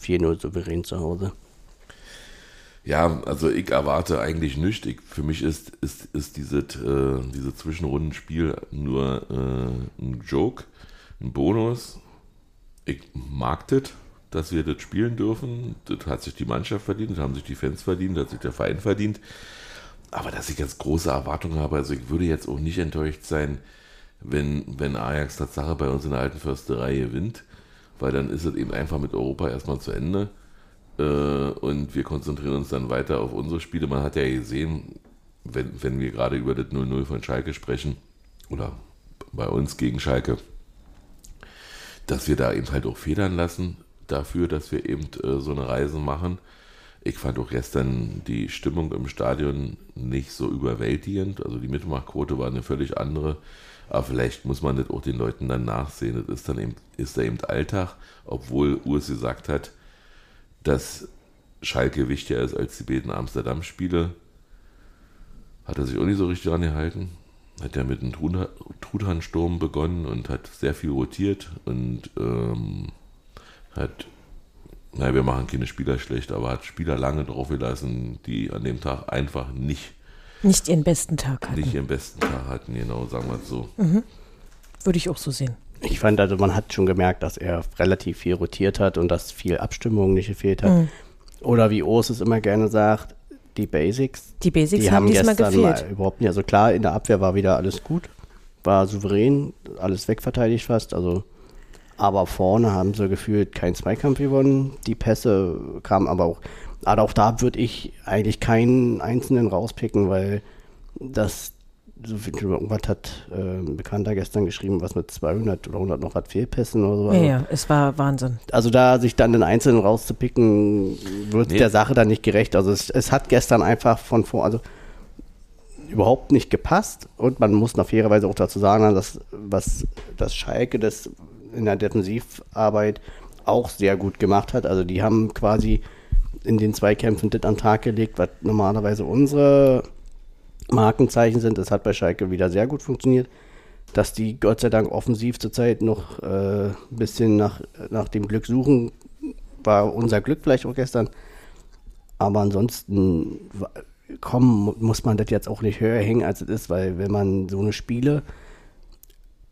4-0 souverän zu Hause. Ja, also ich erwarte eigentlich nichts. Ich, für mich ist, ist, ist dieses, äh, diese Zwischenrundenspiel nur äh, ein Joke, ein Bonus. Ich mag das, dass wir das spielen dürfen. Das hat sich die Mannschaft verdient, das haben sich die Fans verdient, das hat sich der Verein verdient. Aber dass ich jetzt große Erwartungen habe, also ich würde jetzt auch nicht enttäuscht sein, wenn, wenn Ajax Tatsache bei uns in der alten Försterei gewinnt, weil dann ist es eben einfach mit Europa erstmal zu Ende. Äh, und wir konzentrieren uns dann weiter auf unsere Spiele. Man hat ja gesehen, wenn, wenn wir gerade über das 0-0 von Schalke sprechen, oder bei uns gegen Schalke, dass wir da eben halt auch federn lassen dafür, dass wir eben äh, so eine Reise machen. Ich fand auch gestern die Stimmung im Stadion nicht so überwältigend. Also die Mitmachquote war eine völlig andere. Aber vielleicht muss man das auch den Leuten dann nachsehen. Das ist dann eben, ist da eben Alltag, obwohl Urs gesagt hat, dass Schalke wichtiger ist als die beiden Amsterdam-Spiele. Hat er sich auch nicht so richtig dran gehalten. Hat ja mit einem Trudhansturm begonnen und hat sehr viel rotiert und ähm, hat, naja, wir machen keine Spieler schlecht, aber hat Spieler lange drauf gelassen, die an dem Tag einfach nicht Nicht ihren besten Tag hatten. nicht ihren besten Tag hatten, genau, sagen wir es so. Würde ich auch so sehen. Ich fand also, man hat schon gemerkt, dass er relativ viel rotiert hat und dass viel Abstimmung nicht gefehlt hat. Oder wie Urs es immer gerne sagt, die Basics. Die Basics die haben haben diesmal gestern gefehlt. mal überhaupt nicht. Also klar, in der Abwehr war wieder alles gut, war souverän, alles wegverteidigt fast. Also, aber vorne haben sie gefühlt keinen Zweikampf gewonnen. Die Pässe kamen aber auch. Aber auch da würde ich eigentlich keinen einzelnen rauspicken, weil das so viel irgendwas hat äh, ein Bekannter gestern geschrieben, was mit 200 oder 100 noch hat Fehlpässen oder so. Ja, Also- ja, es war Wahnsinn. also da sich dann den Einzelnen rauszupicken, wird Nee. der Sache dann nicht gerecht. Also es, es hat gestern einfach von vor, also überhaupt nicht gepasst und man muss noch fairerweise auch dazu sagen, dass was das Schalke das in der Defensivarbeit auch sehr gut gemacht hat. Also die haben quasi in den Zweikämpfen das an den Tag gelegt, was normalerweise unsere Markenzeichen sind. Das hat bei Schalke wieder sehr gut funktioniert. Dass die Gott sei Dank offensiv zurzeit noch äh, ein bisschen nach, nach dem Glück suchen, war unser Glück vielleicht auch gestern. Aber ansonsten wa- komm, muss man das jetzt auch nicht höher hängen, als es ist, weil wenn man so eine Spiele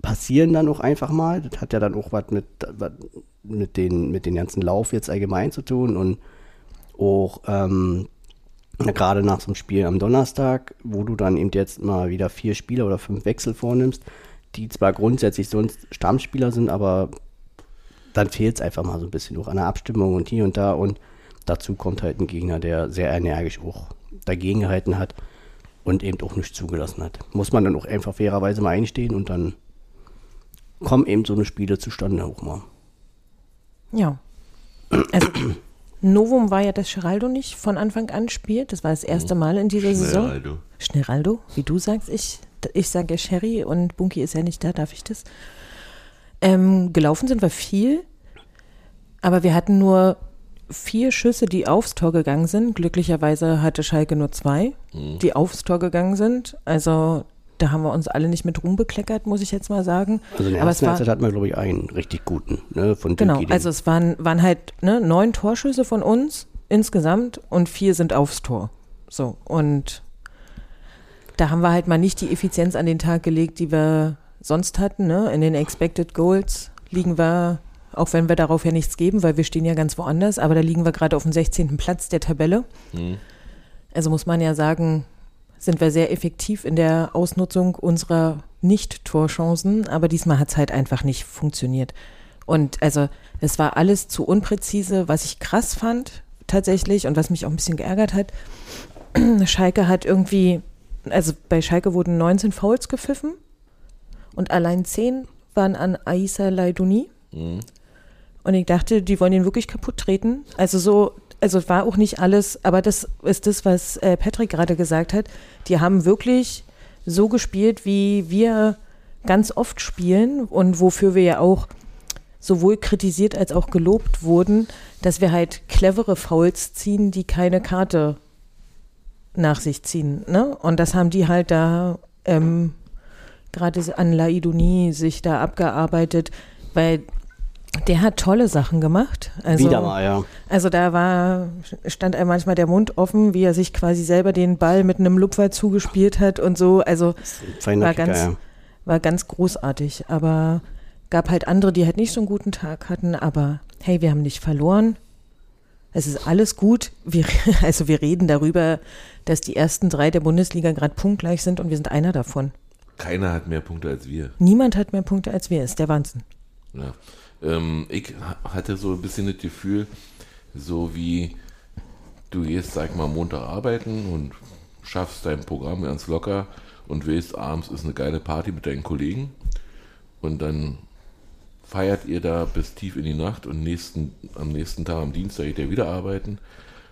passieren dann auch einfach mal. Das hat ja dann auch was mit, mit, den, mit den ganzen Lauf jetzt allgemein zu tun und auch ähm, gerade nach so einem Spiel am Donnerstag, wo du dann eben jetzt mal wieder vier Spieler oder fünf Wechsel vornimmst, die zwar grundsätzlich sonst Stammspieler sind, aber dann fehlt es einfach mal so ein bisschen auch an der Abstimmung und hier und da und dazu kommt halt ein Gegner, der sehr energisch auch dagegen gehalten hat und eben auch nicht zugelassen hat. Muss man dann auch einfach fairerweise mal einstehen und dann kommen eben so eine Spiele zustande auch mal. Ja. Also, Novum war ja, dass Geraldo nicht von Anfang an spielt. Das war das erste Mal in dieser Saison. Schnell, Schneraldo, wie du sagst. Ich, ich sage ja Sherry und Bunky ist ja nicht da, darf ich das? Ähm, gelaufen sind wir viel, aber wir hatten nur vier Schüsse, die aufs Tor gegangen sind. Glücklicherweise hatte Schalke nur zwei, die aufs Tor gegangen sind. Also da haben wir uns alle nicht mit Ruhm bekleckert, muss ich jetzt mal sagen. Also in der aber es ersten war, Halbzeit hatten wir, glaube ich, einen richtig guten, ne, von Genau, Dünki, also es waren, waren halt ne, neun Torschüsse von uns insgesamt und vier sind aufs Tor. So, und da haben wir halt mal nicht die Effizienz an den Tag gelegt, die wir sonst hatten. Ne? In den Expected Goals liegen wir, auch wenn wir darauf ja nichts geben, weil wir stehen ja ganz woanders, aber da liegen wir gerade auf dem 16. Platz der Tabelle. Also muss man ja sagen, sind wir sehr effektiv in der Ausnutzung unserer Nicht-Torchancen, aber diesmal hat es halt einfach nicht funktioniert. Und also es war alles zu unpräzise, was ich krass fand tatsächlich und was mich auch ein bisschen geärgert hat. Schalke hat irgendwie, also bei Schalke wurden 19 Fouls gepfiffen und allein 10 waren an Aissa Laidouni. Und ich dachte, die wollen ihn wirklich kaputt treten. Also so, also es war auch nicht alles, aber das ist das, was äh, Patrick gerade gesagt hat. Die haben wirklich so gespielt, wie wir ganz oft spielen und wofür wir ja auch sowohl kritisiert als auch gelobt wurden, dass wir halt clevere Fouls ziehen, die keine Karte nach sich ziehen. Ne? Und das haben die halt da ähm, gerade an Laidouni sich da abgearbeitet, weil der hat tolle Sachen gemacht. Also, Wieder mal, ja. Also da war, stand einem manchmal der Mund offen, wie er sich quasi selber den Ball mit einem Lupfer zugespielt hat und so. Also war Kicker, ganz, ja. war ganz großartig. Aber gab halt andere, die halt nicht so einen guten Tag hatten. Aber hey, wir haben nicht verloren. Es ist alles gut. Wir, also wir reden darüber, dass die ersten drei der Bundesliga gerade punktgleich sind und wir sind einer davon. Keiner hat mehr Punkte als wir. Niemand hat mehr Punkte als wir. Ist der Wahnsinn. Ja. Ähm, ich ha- hatte so ein bisschen das Gefühl, so wie du gehst, sag mal, Montag arbeiten und schaffst dein Programm ganz locker und willst, abends ist eine geile Party mit deinen Kollegen und dann feiert ihr da bis tief in die Nacht und nächsten, am nächsten Tag, am Dienstag, geht ihr wieder arbeiten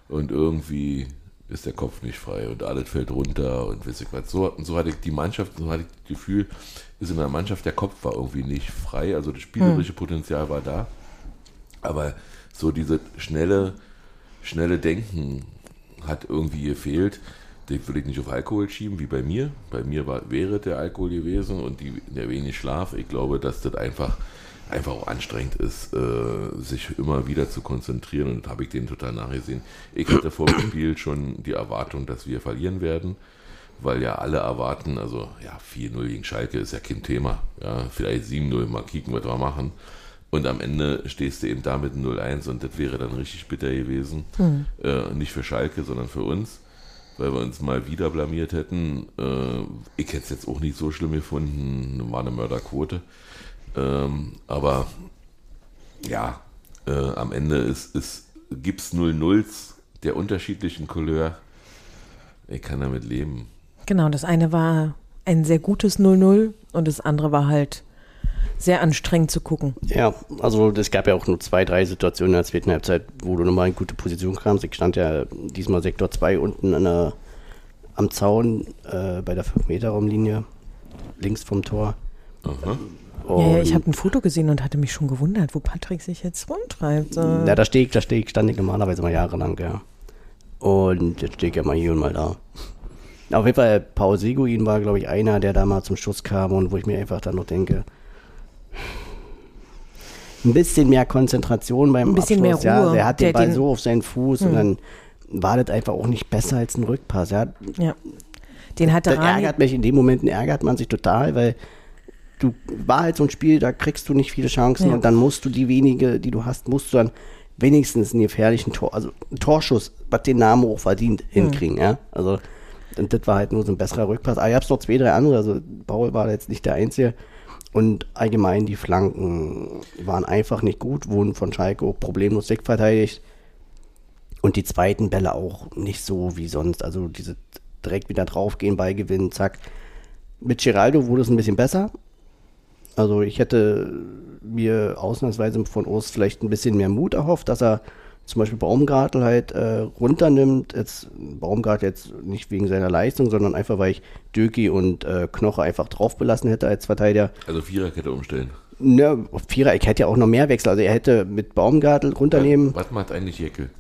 und irgendwie ist der Kopf nicht frei und alles fällt runter und weiß ich was. So, so hatte ich die Mannschaft, so hatte ich das Gefühl, ist in der Mannschaft, der Kopf war irgendwie nicht frei, also das spielerische Potenzial war da, aber so diese schnelle, schnelle Denken hat irgendwie gefehlt. Das will ich nicht auf Alkohol schieben, wie bei mir. Bei mir war, wäre der Alkohol gewesen und die, der wenig Schlaf. Ich glaube, dass das einfach, einfach auch anstrengend ist, äh, sich immer wieder zu konzentrieren. Und habe ich denen total nachgesehen. Ich hatte vor dem Spiel schon die Erwartung, dass wir verlieren werden. Weil ja alle erwarten, also ja, 4-0 gegen Schalke ist ja kein Thema. Ja, vielleicht 7-0, mal kicken, was wir machen. Und am Ende stehst du eben da mit 0-1 und das wäre dann richtig bitter gewesen. Hm. Äh, nicht für Schalke, sondern für uns, weil wir uns mal wieder blamiert hätten. Äh, ich hätte es jetzt auch nicht so schlimm gefunden, war eine Mörderquote. Ähm, aber ja, äh, am Ende ist, ist, gibt es 0-0s der unterschiedlichen Couleur. Ich kann damit leben. Genau, das eine war ein sehr gutes 0-0 und das andere war halt sehr anstrengend zu gucken. Ja, also es gab ja auch nur zwei, drei Situationen in der zweiten Halbzeit, wo du nochmal in gute Position kamst. Ich stand ja diesmal Sektor 2 unten an der, am Zaun äh, bei der 5-Meter-Raumlinie, links vom Tor. Aha. Ja, ja, ich habe ein Foto gesehen und hatte mich schon gewundert, wo Patrick sich jetzt rumtreibt. So. Ja, da stehe ich, da stehe ich, stand ich normalerweise mal jahrelang, ja. Und jetzt stehe ich ja mal hier und mal da. Auf jeden Fall, Paul Seguin war, glaube ich, einer, der da mal zum Schuss kam und wo ich mir einfach dann noch denke, ein bisschen mehr Konzentration beim Ein bisschen Abschluss. mehr Ja, Ruhe. der hat den Der Ball den- so auf seinen Fuß und dann war das einfach auch nicht besser als ein Rückpass. Ja, Ja. Den hatte das Rani, ärgert mich, in den Momenten ärgert man sich total, weil du war halt so ein Spiel, da kriegst du nicht viele Chancen Ja. und dann musst du die wenige, die du hast, musst du dann wenigstens einen gefährlichen Tor, also einen Torschuss, was den Namen hoch verdient, hinkriegen, ja. Also und das war halt nur so ein besserer Rückpass. Aber ich hab's noch zwei, drei andere, also Paul war jetzt nicht der Einzige. Und allgemein die Flanken waren einfach nicht gut, wurden von Schalke auch problemlos wegverteidigt. Und die zweiten Bälle auch nicht so wie sonst. Also diese direkt wieder draufgehen, Ball gewinnen, zack. Mit Geraldo wurde es ein bisschen besser. Also ich hätte mir ausnahmsweise von Ost vielleicht ein bisschen mehr Mut erhofft, dass er zum Beispiel Baumgartel halt äh, runternimmt. Jetzt Baumgartel jetzt nicht wegen seiner Leistung, sondern einfach, weil ich Döki und äh, Knoche einfach drauf belassen hätte als Verteidiger. Also Viererkette umstellen. Ne, Vierer, ich hätte ja auch noch mehr Wechsel. Also er hätte mit Baumgartel runternehmen. Was macht eigentlich Jeckel?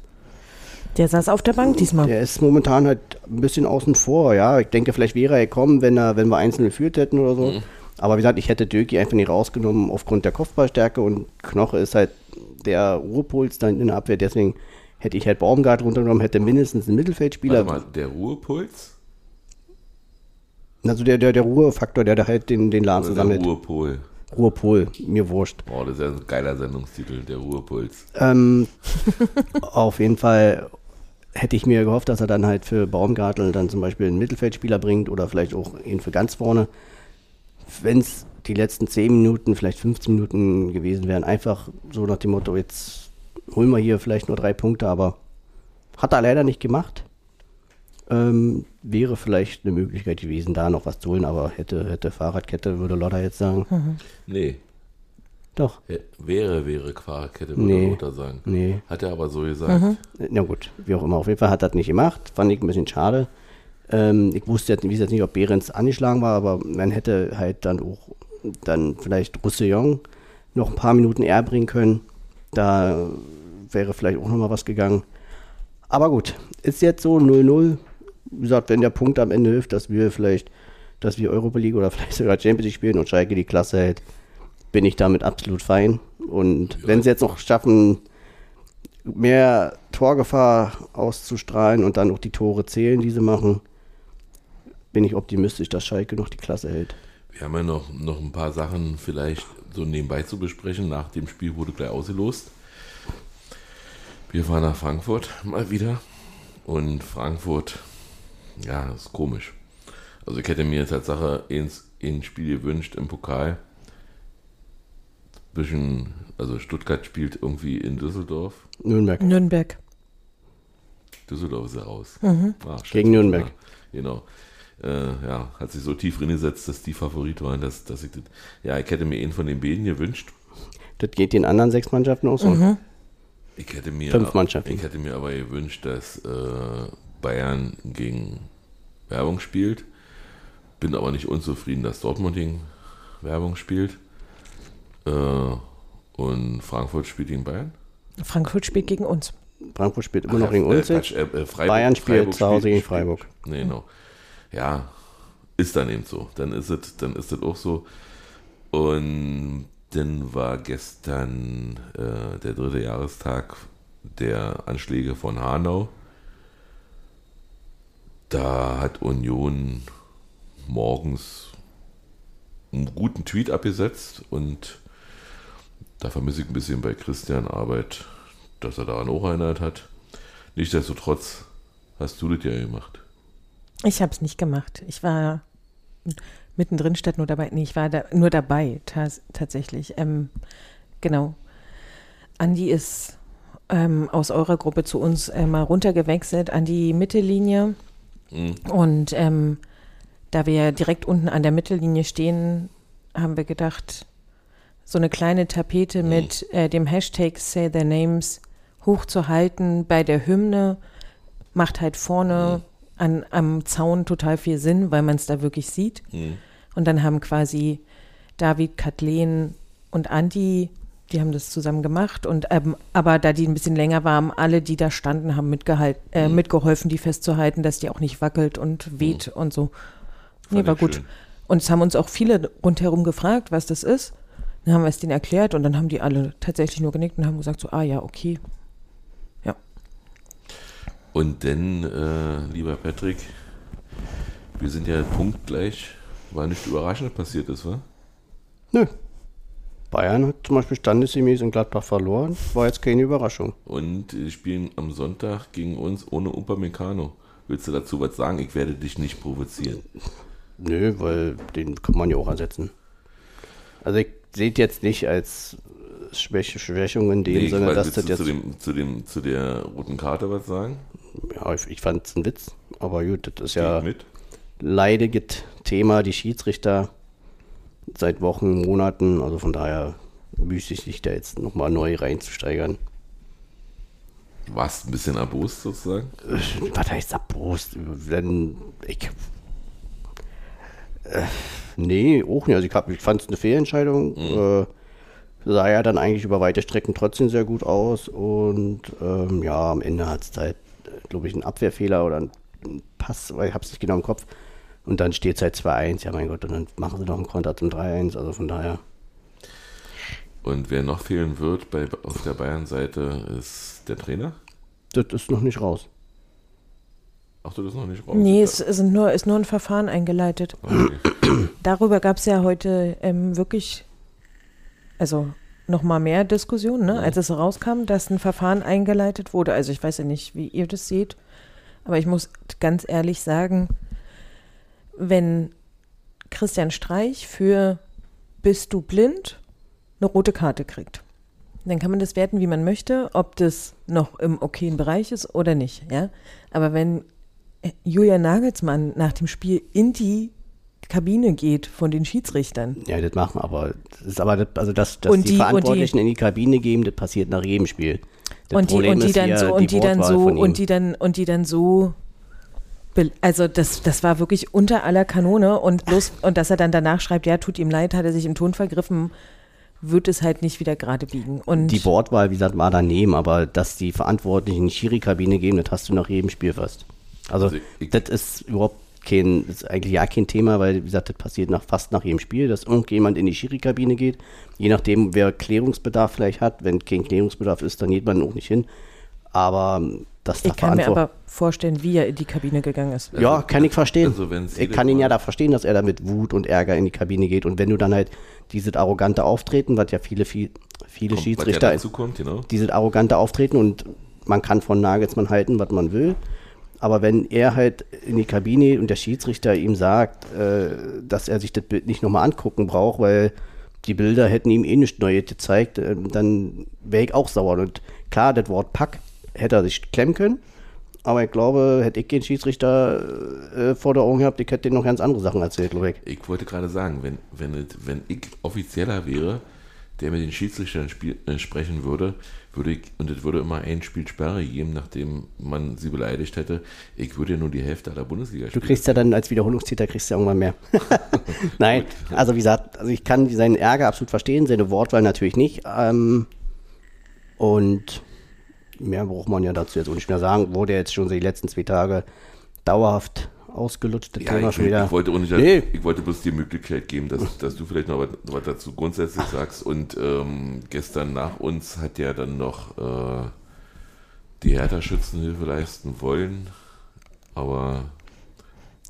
der saß auf der Bank diesmal. Der ist momentan halt ein bisschen außen vor, ja. Ich denke, vielleicht wäre er gekommen, wenn, er, wenn wir einzeln geführt hätten oder so. Aber wie gesagt, ich hätte Döki einfach nicht rausgenommen aufgrund der Kopfballstärke und Knoche ist halt der Ruhepuls dann in der Abwehr. Deswegen hätte ich halt Baumgart runtergenommen, hätte mindestens einen Mittelfeldspieler. Warte mal, der Ruhepuls? Also der, der, der Ruhefaktor, der da halt den, den Laden Oder der zusammenhält. Ruhepol? Ruhepol, mir wurscht. Boah, das ist ja ein geiler Sendungstitel, der Ruhepuls. Ähm, auf jeden Fall hätte ich mir gehofft, dass er dann halt für Baumgartel dann zum Beispiel einen Mittelfeldspieler bringt oder vielleicht auch ihn für ganz vorne. Wenn es die letzten 10 Minuten, vielleicht 15 Minuten gewesen wären, einfach so nach dem Motto, jetzt holen wir hier vielleicht nur drei Punkte, aber hat er leider nicht gemacht. Ähm, wäre vielleicht eine Möglichkeit gewesen, da noch was zu holen, aber hätte, hätte Fahrradkette, würde Lotta jetzt sagen. Nee, Doch, Hä- wäre, wäre Fahrradkette, würde Nee. Lothar sagen. nee. Hat er aber so gesagt. Na gut, wie auch immer. Auf jeden Fall hat er das nicht gemacht. Fand ich ein bisschen schade. Ähm, ich wusste jetzt, jetzt nicht, ob Behrens angeschlagen war, aber man hätte halt dann auch dann vielleicht Roussillon noch ein paar Minuten eher bringen können. Da wäre vielleicht auch noch mal was gegangen. Aber gut, ist jetzt so 0-0. Wie gesagt, wenn der Punkt am Ende hilft, dass wir vielleicht, dass wir Europa League oder vielleicht sogar Champions League spielen und Schalke die Klasse hält, bin ich damit absolut fein. Und wenn sie jetzt noch schaffen, mehr Torgefahr auszustrahlen und dann auch die Tore zählen, die sie machen, bin ich optimistisch, dass Schalke noch die Klasse hält. Wir haben ja noch, noch ein paar Sachen vielleicht so nebenbei zu besprechen. Nach dem Spiel wurde gleich ausgelost. Wir fahren nach Frankfurt mal wieder. Und Frankfurt, ja, ist komisch. Also ich hätte mir Tatsache ins, ein Spiel gewünscht im Pokal. Bisschen, also Stuttgart spielt irgendwie in Düsseldorf. Nürnberg. Nürnberg. Düsseldorf ist ja raus. Ah, scheiße. Gegen Nürnberg. Genau. Äh, ja, hat sich so tief reingesetzt, dass die Favorit waren, dass, dass ich das, ja, ich hätte mir einen von den beiden gewünscht. Das geht den anderen sechs Mannschaften auch so. Ich hätte mir, Fünf Mannschaften. Ich hätte mir aber gewünscht, dass äh, Bayern gegen Werbung spielt. Bin aber nicht unzufrieden, dass Dortmund gegen Werbung spielt. Äh, und Frankfurt spielt gegen Bayern. Frankfurt spielt gegen uns. Frankfurt spielt immer noch Ach, gegen äh, uns. Äh, äh, Freiburg, Bayern spielt Freiburg zu Hause spielt- gegen spielt- Freiburg. Nee, genau. Ja, ist dann eben so. Dann ist es, dann ist es auch so. Und dann war gestern äh, der dritte Jahrestag der Anschläge von Hanau. Da hat Union morgens einen guten Tweet abgesetzt und da vermisse ich ein bisschen bei Christian Arbeit, dass er daran auch erinnert hat. Nichtsdestotrotz hast du das ja gemacht. Ich habe es nicht gemacht. Ich war mittendrin statt nur dabei. Nee, ich war da, nur dabei, tatsächlich. Ähm, genau. Andi ist ähm, aus eurer Gruppe zu uns äh, mal runtergewechselt an die Mittellinie. Und ähm, da wir direkt unten an der Mittellinie stehen, haben wir gedacht, so eine kleine Tapete mit äh, dem Hashtag Say Their Names hochzuhalten bei der Hymne macht halt vorne an, am Zaun total viel Sinn, weil man es da wirklich sieht. Und dann haben quasi David, Kathleen und Andi, die haben das zusammen gemacht. Und ähm, aber da die ein bisschen länger waren, alle, die da standen, haben mitgehalt, äh, mitgeholfen, die festzuhalten, dass die auch nicht wackelt und weht und so. Nee, war gut. schön. Und es haben uns auch viele rundherum gefragt, was das ist. Dann haben wir es denen erklärt und dann haben die alle tatsächlich nur genickt und haben gesagt so, ah ja, okay. Und dann, äh, lieber Patrick, wir sind ja punktgleich. War nicht überraschend passiert ist, wa? Nö. Bayern hat zum Beispiel standesgemäß in Gladbach verloren. War jetzt keine Überraschung. Und äh, spielen am Sonntag gegen uns ohne Upamecano. Willst du dazu was sagen? Ich werde dich nicht provozieren. Nö, weil den kann man ja auch ersetzen. Also ich sehe jetzt nicht als Schwäche, Schwächung in dem Nee, ich Sinne, weiß, dass das jetzt. zu, dem, zu, dem, zu der roten Karte was sagen? Ja, ich, ich fand es ein Witz. Aber gut, das ist Geht ja mit. leidiges Thema, die Schiedsrichter seit Wochen, Monaten. Also von daher müßig sich da jetzt nochmal neu reinzusteigern. Warst ein bisschen erbost sozusagen? Was heißt Abbrust? Wenn ich. Äh, nee, auch nicht. Also ich, hab- ich fand es eine Fehlentscheidung. Äh, sah ja dann eigentlich über weite Strecken trotzdem sehr gut aus. Und ähm, ja, am Ende hat es halt, glaube ich, einen Abwehrfehler oder einen Pass, weil ich habe es nicht genau im Kopf. Und dann steht es halt 2-1. Ja, mein Gott, und dann machen sie noch einen Konter zum 3-1. Also von daher. Und wer noch fehlen wird bei, auf der Bayern-Seite ist der Trainer? Das ist noch nicht raus. Ach, du das noch nicht raus? Nee, es es sind nur, ist nur ein Verfahren eingeleitet. Okay. Darüber gab es ja heute ähm, wirklich, also nochmal mehr Diskussionen, ne? als es rauskam, dass ein Verfahren eingeleitet wurde. Also ich weiß ja nicht, wie ihr das seht, aber ich muss ganz ehrlich sagen, wenn Christian Streich für Bist du blind eine rote Karte kriegt, dann kann man das werten, wie man möchte, ob das noch im okayen Bereich ist oder nicht. Ja? Aber wenn Julian Nagelsmann nach dem Spiel in die Kabine geht von den Schiedsrichtern. Ja, das machen aber. Das ist aber das, also dass, dass Und die, die- und die- Verantwortlichen in die Kabine geben, das passiert nach jedem Spiel. Das und die, und die dann so und die dann so und die dann und die dann so also das, das war wirklich unter aller Kanone und bloß und dass er dann danach schreibt, ja, tut ihm leid, hat er sich im Ton vergriffen, wird es halt nicht wieder gerade biegen. Und Die Wortwahl, wie gesagt, war daneben, aber dass die Verantwortlichen in die Schiri-Kabine geben, das hast du nach jedem Spiel fast. Also, Also ich- das ist überhaupt kein, das ist eigentlich ja kein Thema, weil, wie gesagt, das passiert nach, fast nach jedem Spiel, dass irgendjemand in die Schiri-Kabine geht. Je nachdem, wer Klärungsbedarf vielleicht hat. Wenn kein Klärungsbedarf ist, dann geht man auch nicht hin. Aber, ähm, dass da ich kann mir aber vorstellen, wie er in die Kabine gegangen ist. Ja, kann ich verstehen. Also ich kann ihn ja da verstehen, dass er da mit Wut und Ärger in die Kabine geht. Und wenn du dann halt dieses arrogante Auftreten, was ja viele, viel, viele Kommt, Schiedsrichter, kommt, genau. dieses arrogante Auftreten und man kann von Nagelsmann halten, was man will. Aber wenn er halt in die Kabine und der Schiedsrichter ihm sagt, äh, dass er sich das Bild nicht nochmal angucken braucht, weil die Bilder hätten ihm eh nichts Neues gezeigt, äh, dann wäre ich auch sauer. Und klar, das Wort Pack hätte er sich klemmen können. Aber ich glaube, hätte ich den Schiedsrichter äh, vor der Augen gehabt, ich hätte noch ganz andere Sachen erzählt, glaube ich. Ich wollte gerade sagen, wenn, wenn, wenn ich offizieller wäre, der mit den Schiedsrichtern spiel, äh, sprechen würde, würde ich, und es würde immer ein Spiel Sperre geben, nachdem man sie beleidigt hätte, ich würde ja nur die Hälfte aller Bundesliga Du spielen. kriegst ja dann als Wiederholungstäter kriegst du ja irgendwann mehr. Nein, also wie gesagt, also ich kann seinen Ärger absolut verstehen, seine Wortwahl natürlich nicht. Ähm, und mehr braucht man ja dazu jetzt auch nicht mehr sagen. Wurde jetzt schon die letzten zwei Tage dauerhaft ausgelutscht, das Ja, Thema ich, schon wieder. ich, wollte nicht, Nee. ich wollte bloß die Möglichkeit geben, dass, dass du vielleicht noch was, was dazu grundsätzlich sagst. Und ähm, gestern nach uns hat ja dann noch äh, die Hertha Schützenhilfe leisten wollen, aber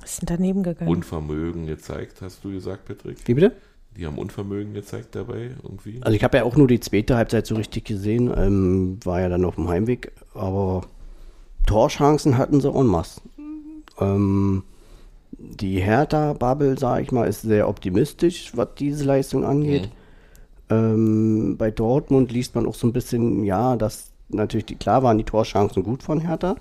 Sind daneben gegangen. Unvermögen gezeigt, hast du gesagt, Patrick? Wie bitte? Die haben Unvermögen gezeigt dabei irgendwie. Also ich habe ja auch nur die zweite Halbzeit so richtig gesehen, ähm, war ja dann auf dem Heimweg, aber Torchancen hatten sie en masse. Ähm, die Hertha-Bubble, sage ich mal, ist sehr optimistisch, was diese Leistung angeht. Ähm, bei Dortmund liest man auch so ein bisschen, ja, dass natürlich, die, klar waren die Torchancen gut von Hertha,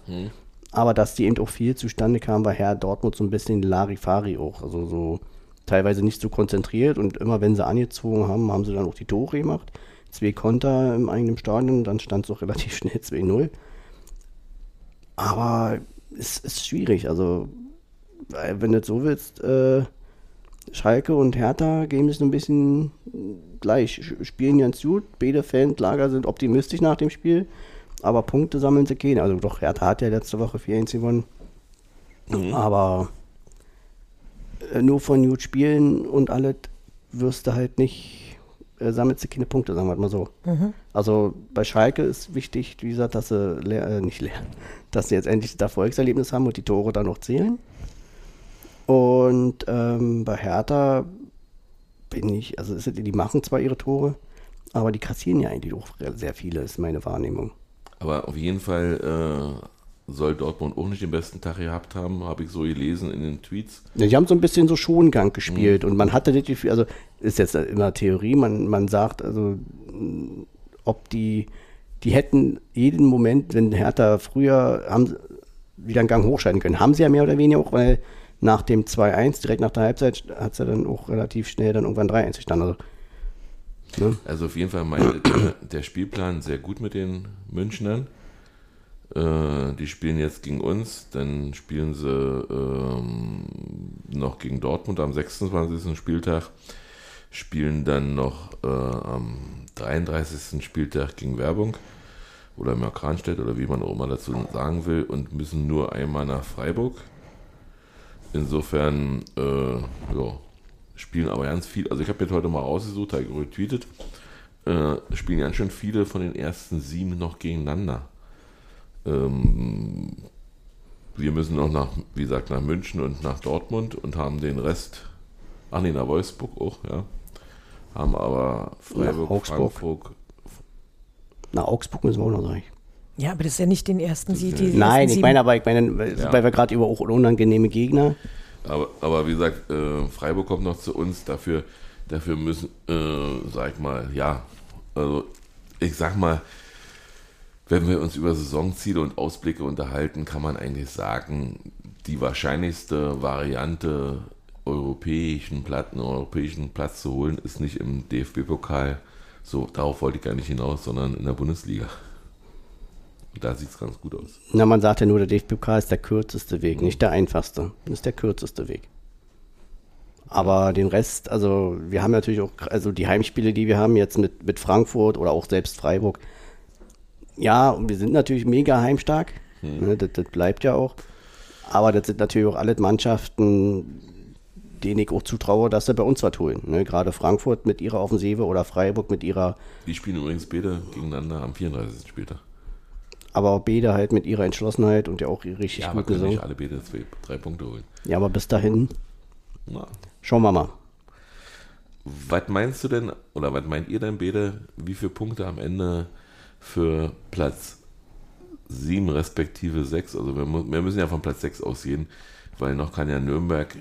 aber dass die eben auch viel zustande kamen, war Herr Dortmund so ein bisschen Larifari auch, also so teilweise nicht so konzentriert und immer wenn sie angezogen haben, haben sie dann auch die Tore gemacht. Zwei Konter im eigenen Stadion, dann stand es auch relativ schnell 2-0. Aber es ist schwierig, also weil, wenn du es so willst, äh, Schalke und Hertha geben sich so ein bisschen gleich, spielen ganz gut, beide Fanlager sind optimistisch nach dem Spiel, aber Punkte sammeln sie keine. Also doch, Hertha hat ja letzte Woche 4-1 gewonnen, aber äh, nur von gut spielen und alles wirst du halt nicht, äh, sammelst du keine Punkte, sagen wir mal so. Also bei Schalke ist wichtig, wie gesagt, dass sie leer, äh, nicht lernen, dass sie jetzt endlich das Erfolgserlebnis haben und die Tore dann noch zählen. Und ähm, bei Hertha bin ich, also sind- die machen zwar ihre Tore, aber die kassieren ja eigentlich auch sehr viele, ist meine Wahrnehmung. Aber auf jeden Fall äh, soll Dortmund auch nicht den besten Tag gehabt haben, habe ich so gelesen in den Tweets. Ja, die haben so ein bisschen so Schongang gespielt und man hatte das Gefühl, also ist jetzt immer Theorie, man, man sagt, also ob die, die hätten jeden Moment, wenn Hertha früher haben wieder einen Gang hochschalten können. Haben sie ja mehr oder weniger auch, weil nach dem 2-1, direkt nach der Halbzeit, hat es ja dann auch relativ schnell dann irgendwann 3-1 gestanden. Also, ne? Also auf jeden Fall meint der, der Spielplan sehr gut mit den Münchnern. Äh, die spielen jetzt gegen uns, dann spielen sie ähm, noch gegen Dortmund am 26. Spieltag, spielen dann noch äh, am 33. Spieltag gegen Werbung oder Mörkranstädt oder wie man auch immer dazu sagen will und müssen nur einmal nach Freiburg. Insofern, äh, ja, spielen aber ganz viel. Also ich habe jetzt heute mal rausgesucht, habe retweetet, äh, spielen ganz schön viele von den ersten sieben noch gegeneinander. Ähm, wir müssen noch nach, wie gesagt, nach München und nach Dortmund und haben den Rest, ach nee, nach Wolfsburg auch, ja. Haben aber Freiburg, Nach Augsburg. Frankfurt, Nach Augsburg müssen wir auch noch sagen. Ja, aber das ist ja nicht den ersten Sieg. die Nein, ersten ich meine aber, ich meine, weil, Ja. weil wir gerade über auch unangenehme Gegner. Aber, aber wie gesagt, äh, Freiburg kommt noch zu uns. Dafür, dafür müssen, äh, sag ich mal, ja, also ich sag mal, wenn wir uns über Saisonziele und Ausblicke unterhalten, kann man eigentlich sagen, die wahrscheinlichste Variante, europäischen Platz, einen europäischen Platz zu holen, ist nicht im DFB-Pokal. So, darauf wollte ich gar nicht hinaus, sondern in der Bundesliga. Und da sieht es ganz gut aus. Na, man sagt ja nur, der DFB-Pokal ist der kürzeste Weg, nicht der einfachste. Das ist der kürzeste Weg. Aber den Rest, also wir haben natürlich auch, also die Heimspiele, die wir haben jetzt mit, mit Frankfurt oder auch selbst Freiburg. Ja, und wir sind natürlich mega heimstark. Ne, das, das bleibt ja auch. Aber das sind natürlich auch alle Mannschaften, denen ich auch zutraue, dass sie bei uns was holen. Ne, gerade Frankfurt mit ihrer Offensive oder Freiburg mit ihrer, Die spielen übrigens beide gegeneinander am 34. Spieltag. aber auch Bede halt mit ihrer Entschlossenheit und ja auch richtig Ja, können nicht Saison. alle beide zwei, drei Punkte holen. Ja, aber bis dahin Na, Schauen wir mal. was meinst du denn, oder was meint ihr denn beide, wie viele Punkte am Ende für Platz 7 respektive 6? Also wir, wir müssen ja von Platz 6 ausgehen, weil noch kann ja Nürnberg,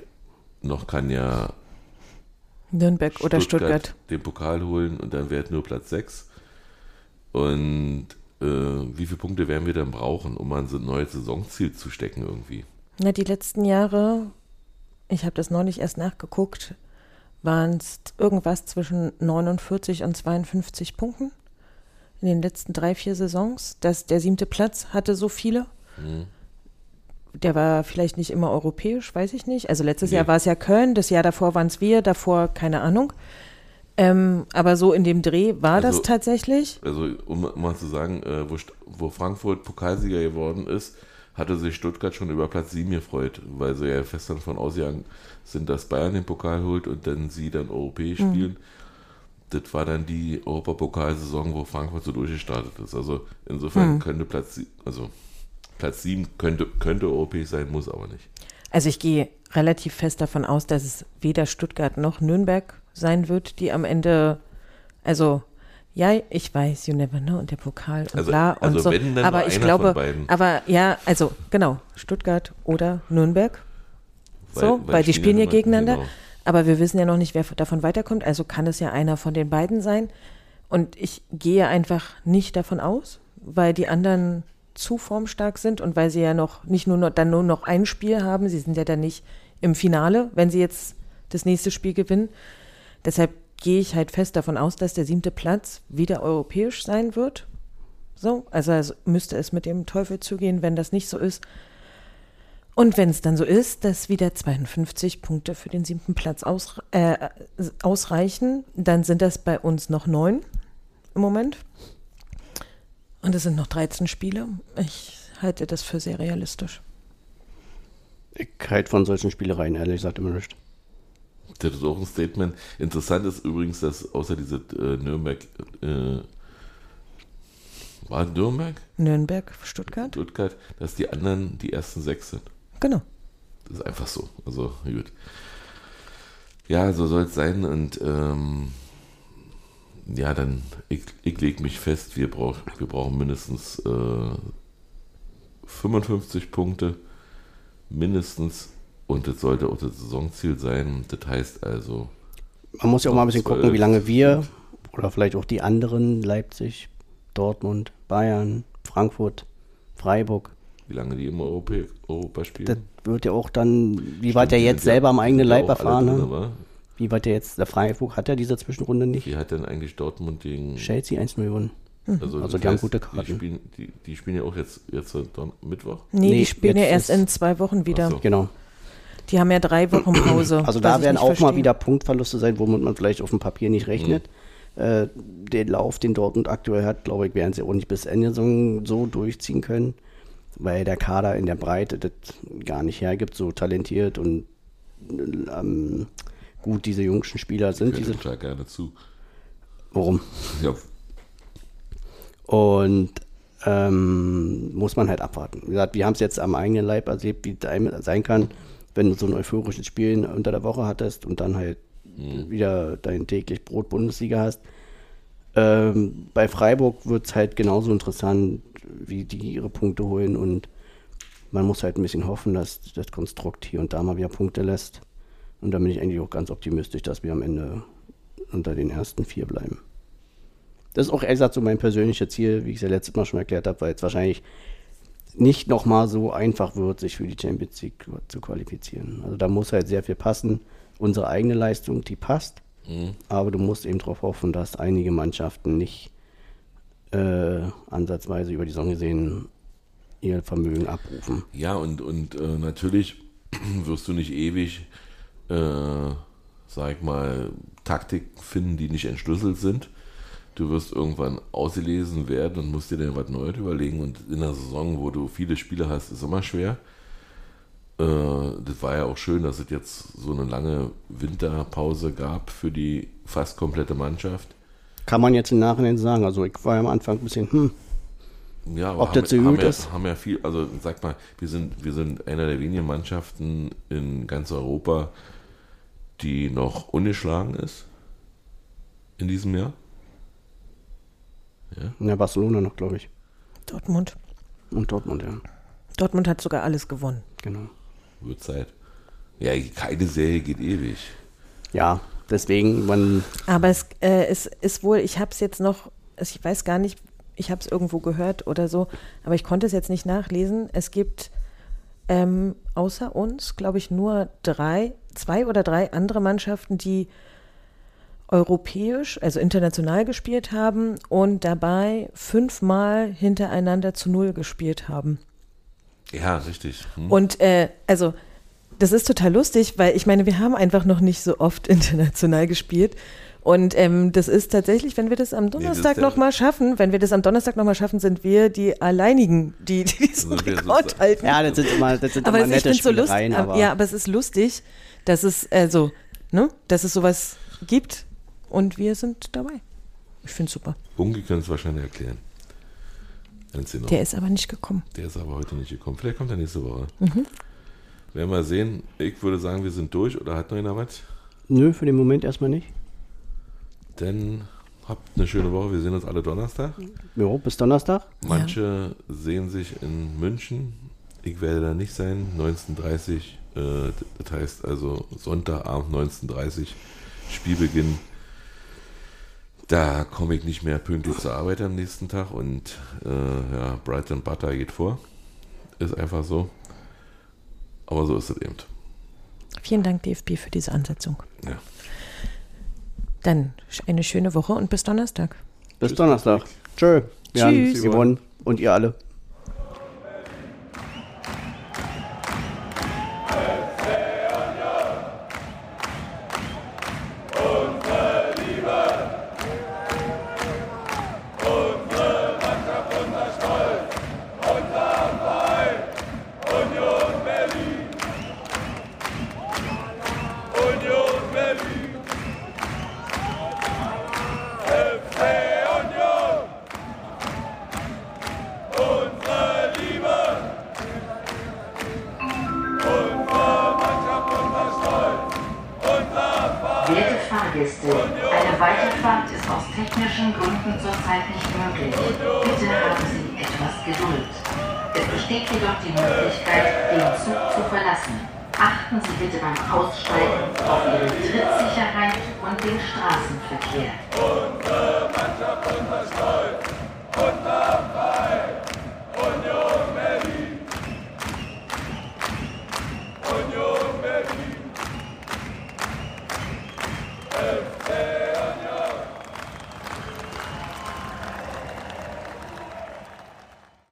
noch kann ja Nürnberg oder Stuttgart. den Pokal holen und dann wäre es nur Platz 6. Und äh, wie viele Punkte werden wir dann brauchen, um an so ein neues Saisonziel zu stecken irgendwie? Na, die letzten Jahre, ich habe das neulich erst nachgeguckt, waren es irgendwas zwischen 49 und 52 Punkten in den letzten drei, vier Saisons. Das, der siebte Platz hatte so viele. Der war vielleicht nicht immer europäisch, weiß ich nicht. Also letztes Nee. Jahr war es ja Köln, das Jahr davor waren es wir, davor keine Ahnung. Ähm, aber so in dem Dreh war Also- das tatsächlich. Also, um mal zu sagen, äh, wo, wo Frankfurt Pokalsieger geworden ist, hatte sich Stuttgart schon über Platz 7 gefreut, weil sie ja fest davon ausgegangen sind, dass Bayern den Pokal holt und dann sie dann europäisch spielen. Das war dann die Europapokalsaison, wo Frankfurt so durchgestartet ist. Also insofern könnte Platz, also Platz 7 könnte, könnte europäisch sein, muss aber nicht. Also ich gehe relativ fest davon aus, dass es weder Stuttgart noch Nürnberg sein wird, die am Ende, also ja, ich weiß, you never know und der Pokal und Also- bla und also so. wenn, dann aber ich glaube, aber ja, also genau, Stuttgart oder Nürnberg. so, weil, die spielen ja gegeneinander. genau. Aber wir wissen ja noch nicht, wer davon weiterkommt. Also kann es ja einer von den beiden sein. Und ich gehe einfach nicht davon aus, weil die anderen zu formstark sind und weil sie ja noch nicht nur noch, dann nur noch ein Spiel haben. Sie sind ja dann nicht im Finale, wenn sie jetzt das nächste Spiel gewinnen. Deshalb gehe ich halt fest davon aus, dass der siebte Platz wieder europäisch sein wird. So, also, also müsste es mit dem Teufel zugehen, wenn das nicht so ist. Und wenn es dann so ist, dass wieder 52 Punkte für den siebten Platz aus, äh, ausreichen, dann sind das bei uns noch neun im Moment. Und es sind noch 13 Spiele. Ich halte das für sehr realistisch. Ich halte von solchen Spielereien ehrlich gesagt immer nicht. Das ist auch ein Statement. Interessant ist übrigens, dass außer diese äh, Nürnberg, äh, war Nürnberg, Nürnberg, Stuttgart? Stuttgart, dass die anderen die ersten sechs sind. Genau. Das ist einfach so. Also gut. Ja, so soll es sein und ähm, ja, dann ich, ich lege mich fest, wir, brauch, wir brauchen mindestens äh, 55 Punkte, mindestens und das sollte auch das Saisonziel sein. Das heißt also, Man muss ja auch mal ein bisschen gucken, wie lange wir oder vielleicht auch die anderen, Leipzig, Dortmund, Bayern, Frankfurt, Freiburg, wie lange die im Europa, Europa spielen. das wird ja auch dann, wie weit er die jetzt selber am eigenen Leib erfahren, drin, ne? wie weit er jetzt, der Freiburg hat ja diese Zwischenrunde nicht. Wie hat denn eigentlich Dortmund gegen. Chelsea 1-0 gewonnen. Also, Also das die haben heißt, gute Die Karten. spielen, die, die spielen ja auch jetzt, jetzt Mittwoch. Nee, Nee, die spielen ja erst in zwei Wochen wieder. So. Genau. Die haben ja drei Wochen Pause. Also da werden auch mal verstehe. wieder Punktverluste sein, womit man vielleicht auf dem Papier nicht rechnet. Äh, den Lauf, den Dortmund aktuell hat, glaube ich, werden sie auch nicht bis Ende Saison so durchziehen können, weil der Kader in der Breite das gar nicht hergibt, so talentiert und ähm, gut diese jüngsten Spieler sind. Gehört Diese, total gerne zu. warum? Ja, Und ähm, muss man halt abwarten. Wie gesagt, wir haben es jetzt am eigenen Leib erlebt, wie es sein kann, wenn du so ein euphorisches Spiel unter der Woche hattest und dann halt wieder dein täglich Brot Bundesliga hast. Ähm, bei Freiburg wird es halt genauso interessant, wie die ihre Punkte holen und man muss halt ein bisschen hoffen, dass das Konstrukt hier und da mal wieder Punkte lässt. Und da bin ich eigentlich auch ganz optimistisch, dass wir am Ende unter den ersten vier bleiben. Das ist auch ehrlich gesagt so mein persönliches Ziel, wie ich es ja letztes Mal schon erklärt habe, weil es wahrscheinlich nicht nochmal so einfach wird, sich für die Champions League zu qualifizieren. Also da muss halt sehr viel passen. Unsere eigene Leistung, die passt, aber du musst eben darauf hoffen, dass einige Mannschaften nicht äh, ansatzweise über die Saison gesehen ihr Vermögen abrufen. ja und, und äh, natürlich wirst du nicht ewig, äh, sag ich mal, Taktiken finden, die nicht entschlüsselt sind. Du wirst irgendwann ausgelesen werden und musst dir dann was Neues überlegen. Und in der Saison, wo du viele Spiele hast, ist immer schwer. Äh, das war ja auch schön, dass es jetzt so eine lange Winterpause gab für die fast komplette Mannschaft. Kann man jetzt im Nachhinein sagen. Also ich war ja am Anfang ein bisschen, hm, Ja, aber Ob das so haben, gut haben ja, ist? haben ja viel, also sag mal, wir sind, wir sind einer der wenigen Mannschaften in ganz Europa, die noch ungeschlagen ist in diesem Jahr. in der Barcelona noch, glaube ich. Dortmund. Und Dortmund, ja. Dortmund hat sogar alles gewonnen. Genau. Wird Zeit. Ja, keine Serie geht ewig. Ja, deswegen, man, Aber es, äh, es ist wohl, ich habe es jetzt noch, ich weiß gar nicht, ich habe es irgendwo gehört oder so, aber ich konnte es jetzt nicht nachlesen. Es gibt ähm, außer uns, glaube ich, nur drei, zwei oder drei andere Mannschaften, die europäisch, also international gespielt haben und dabei fünfmal hintereinander zu null gespielt haben. Ja, richtig. Hm? Und äh, also, das ist total lustig, weil ich meine, wir haben einfach noch nicht so oft international gespielt. Und ähm, das ist tatsächlich, wenn wir das am Donnerstag der- nochmal schaffen, wenn wir das am Donnerstag nochmal schaffen, sind wir die alleinigen, die, die diesen wir Rekord halten. ja, das sind immer, das sind aber immer nette so lustig, Spielereien, aber ja, aber es ist lustig, dass es, also, ne, dass es sowas gibt und wir sind dabei. Ich finde es super. Bungi kann es wahrscheinlich erklären. Der ist aber nicht gekommen. Der ist aber heute nicht gekommen. Vielleicht kommt er nächste Woche. Werden wir sehen. Ich würde sagen, wir sind durch. Oder hat noch einer was? Nö, für den Moment erstmal nicht. Dann habt eine schöne Woche. Wir sehen uns alle Donnerstag. Jo, bis Donnerstag. Manche sehen sich in München. Ich werde da nicht sein. 19.30 äh, das heißt also Sonntagabend 19.30 Spielbeginn. Da komme ich nicht mehr pünktlich zur Arbeit am nächsten Tag und äh, ja, Brighton Butter geht vor. Ist einfach so. Aber so ist es eben. Vielen Dank, DFB, für diese Ansetzung. Ja. Dann eine schöne Woche und bis Donnerstag. Bis Donnerstag. Tschö. Wir Tschüss. haben gewonnen. Und ihr alle.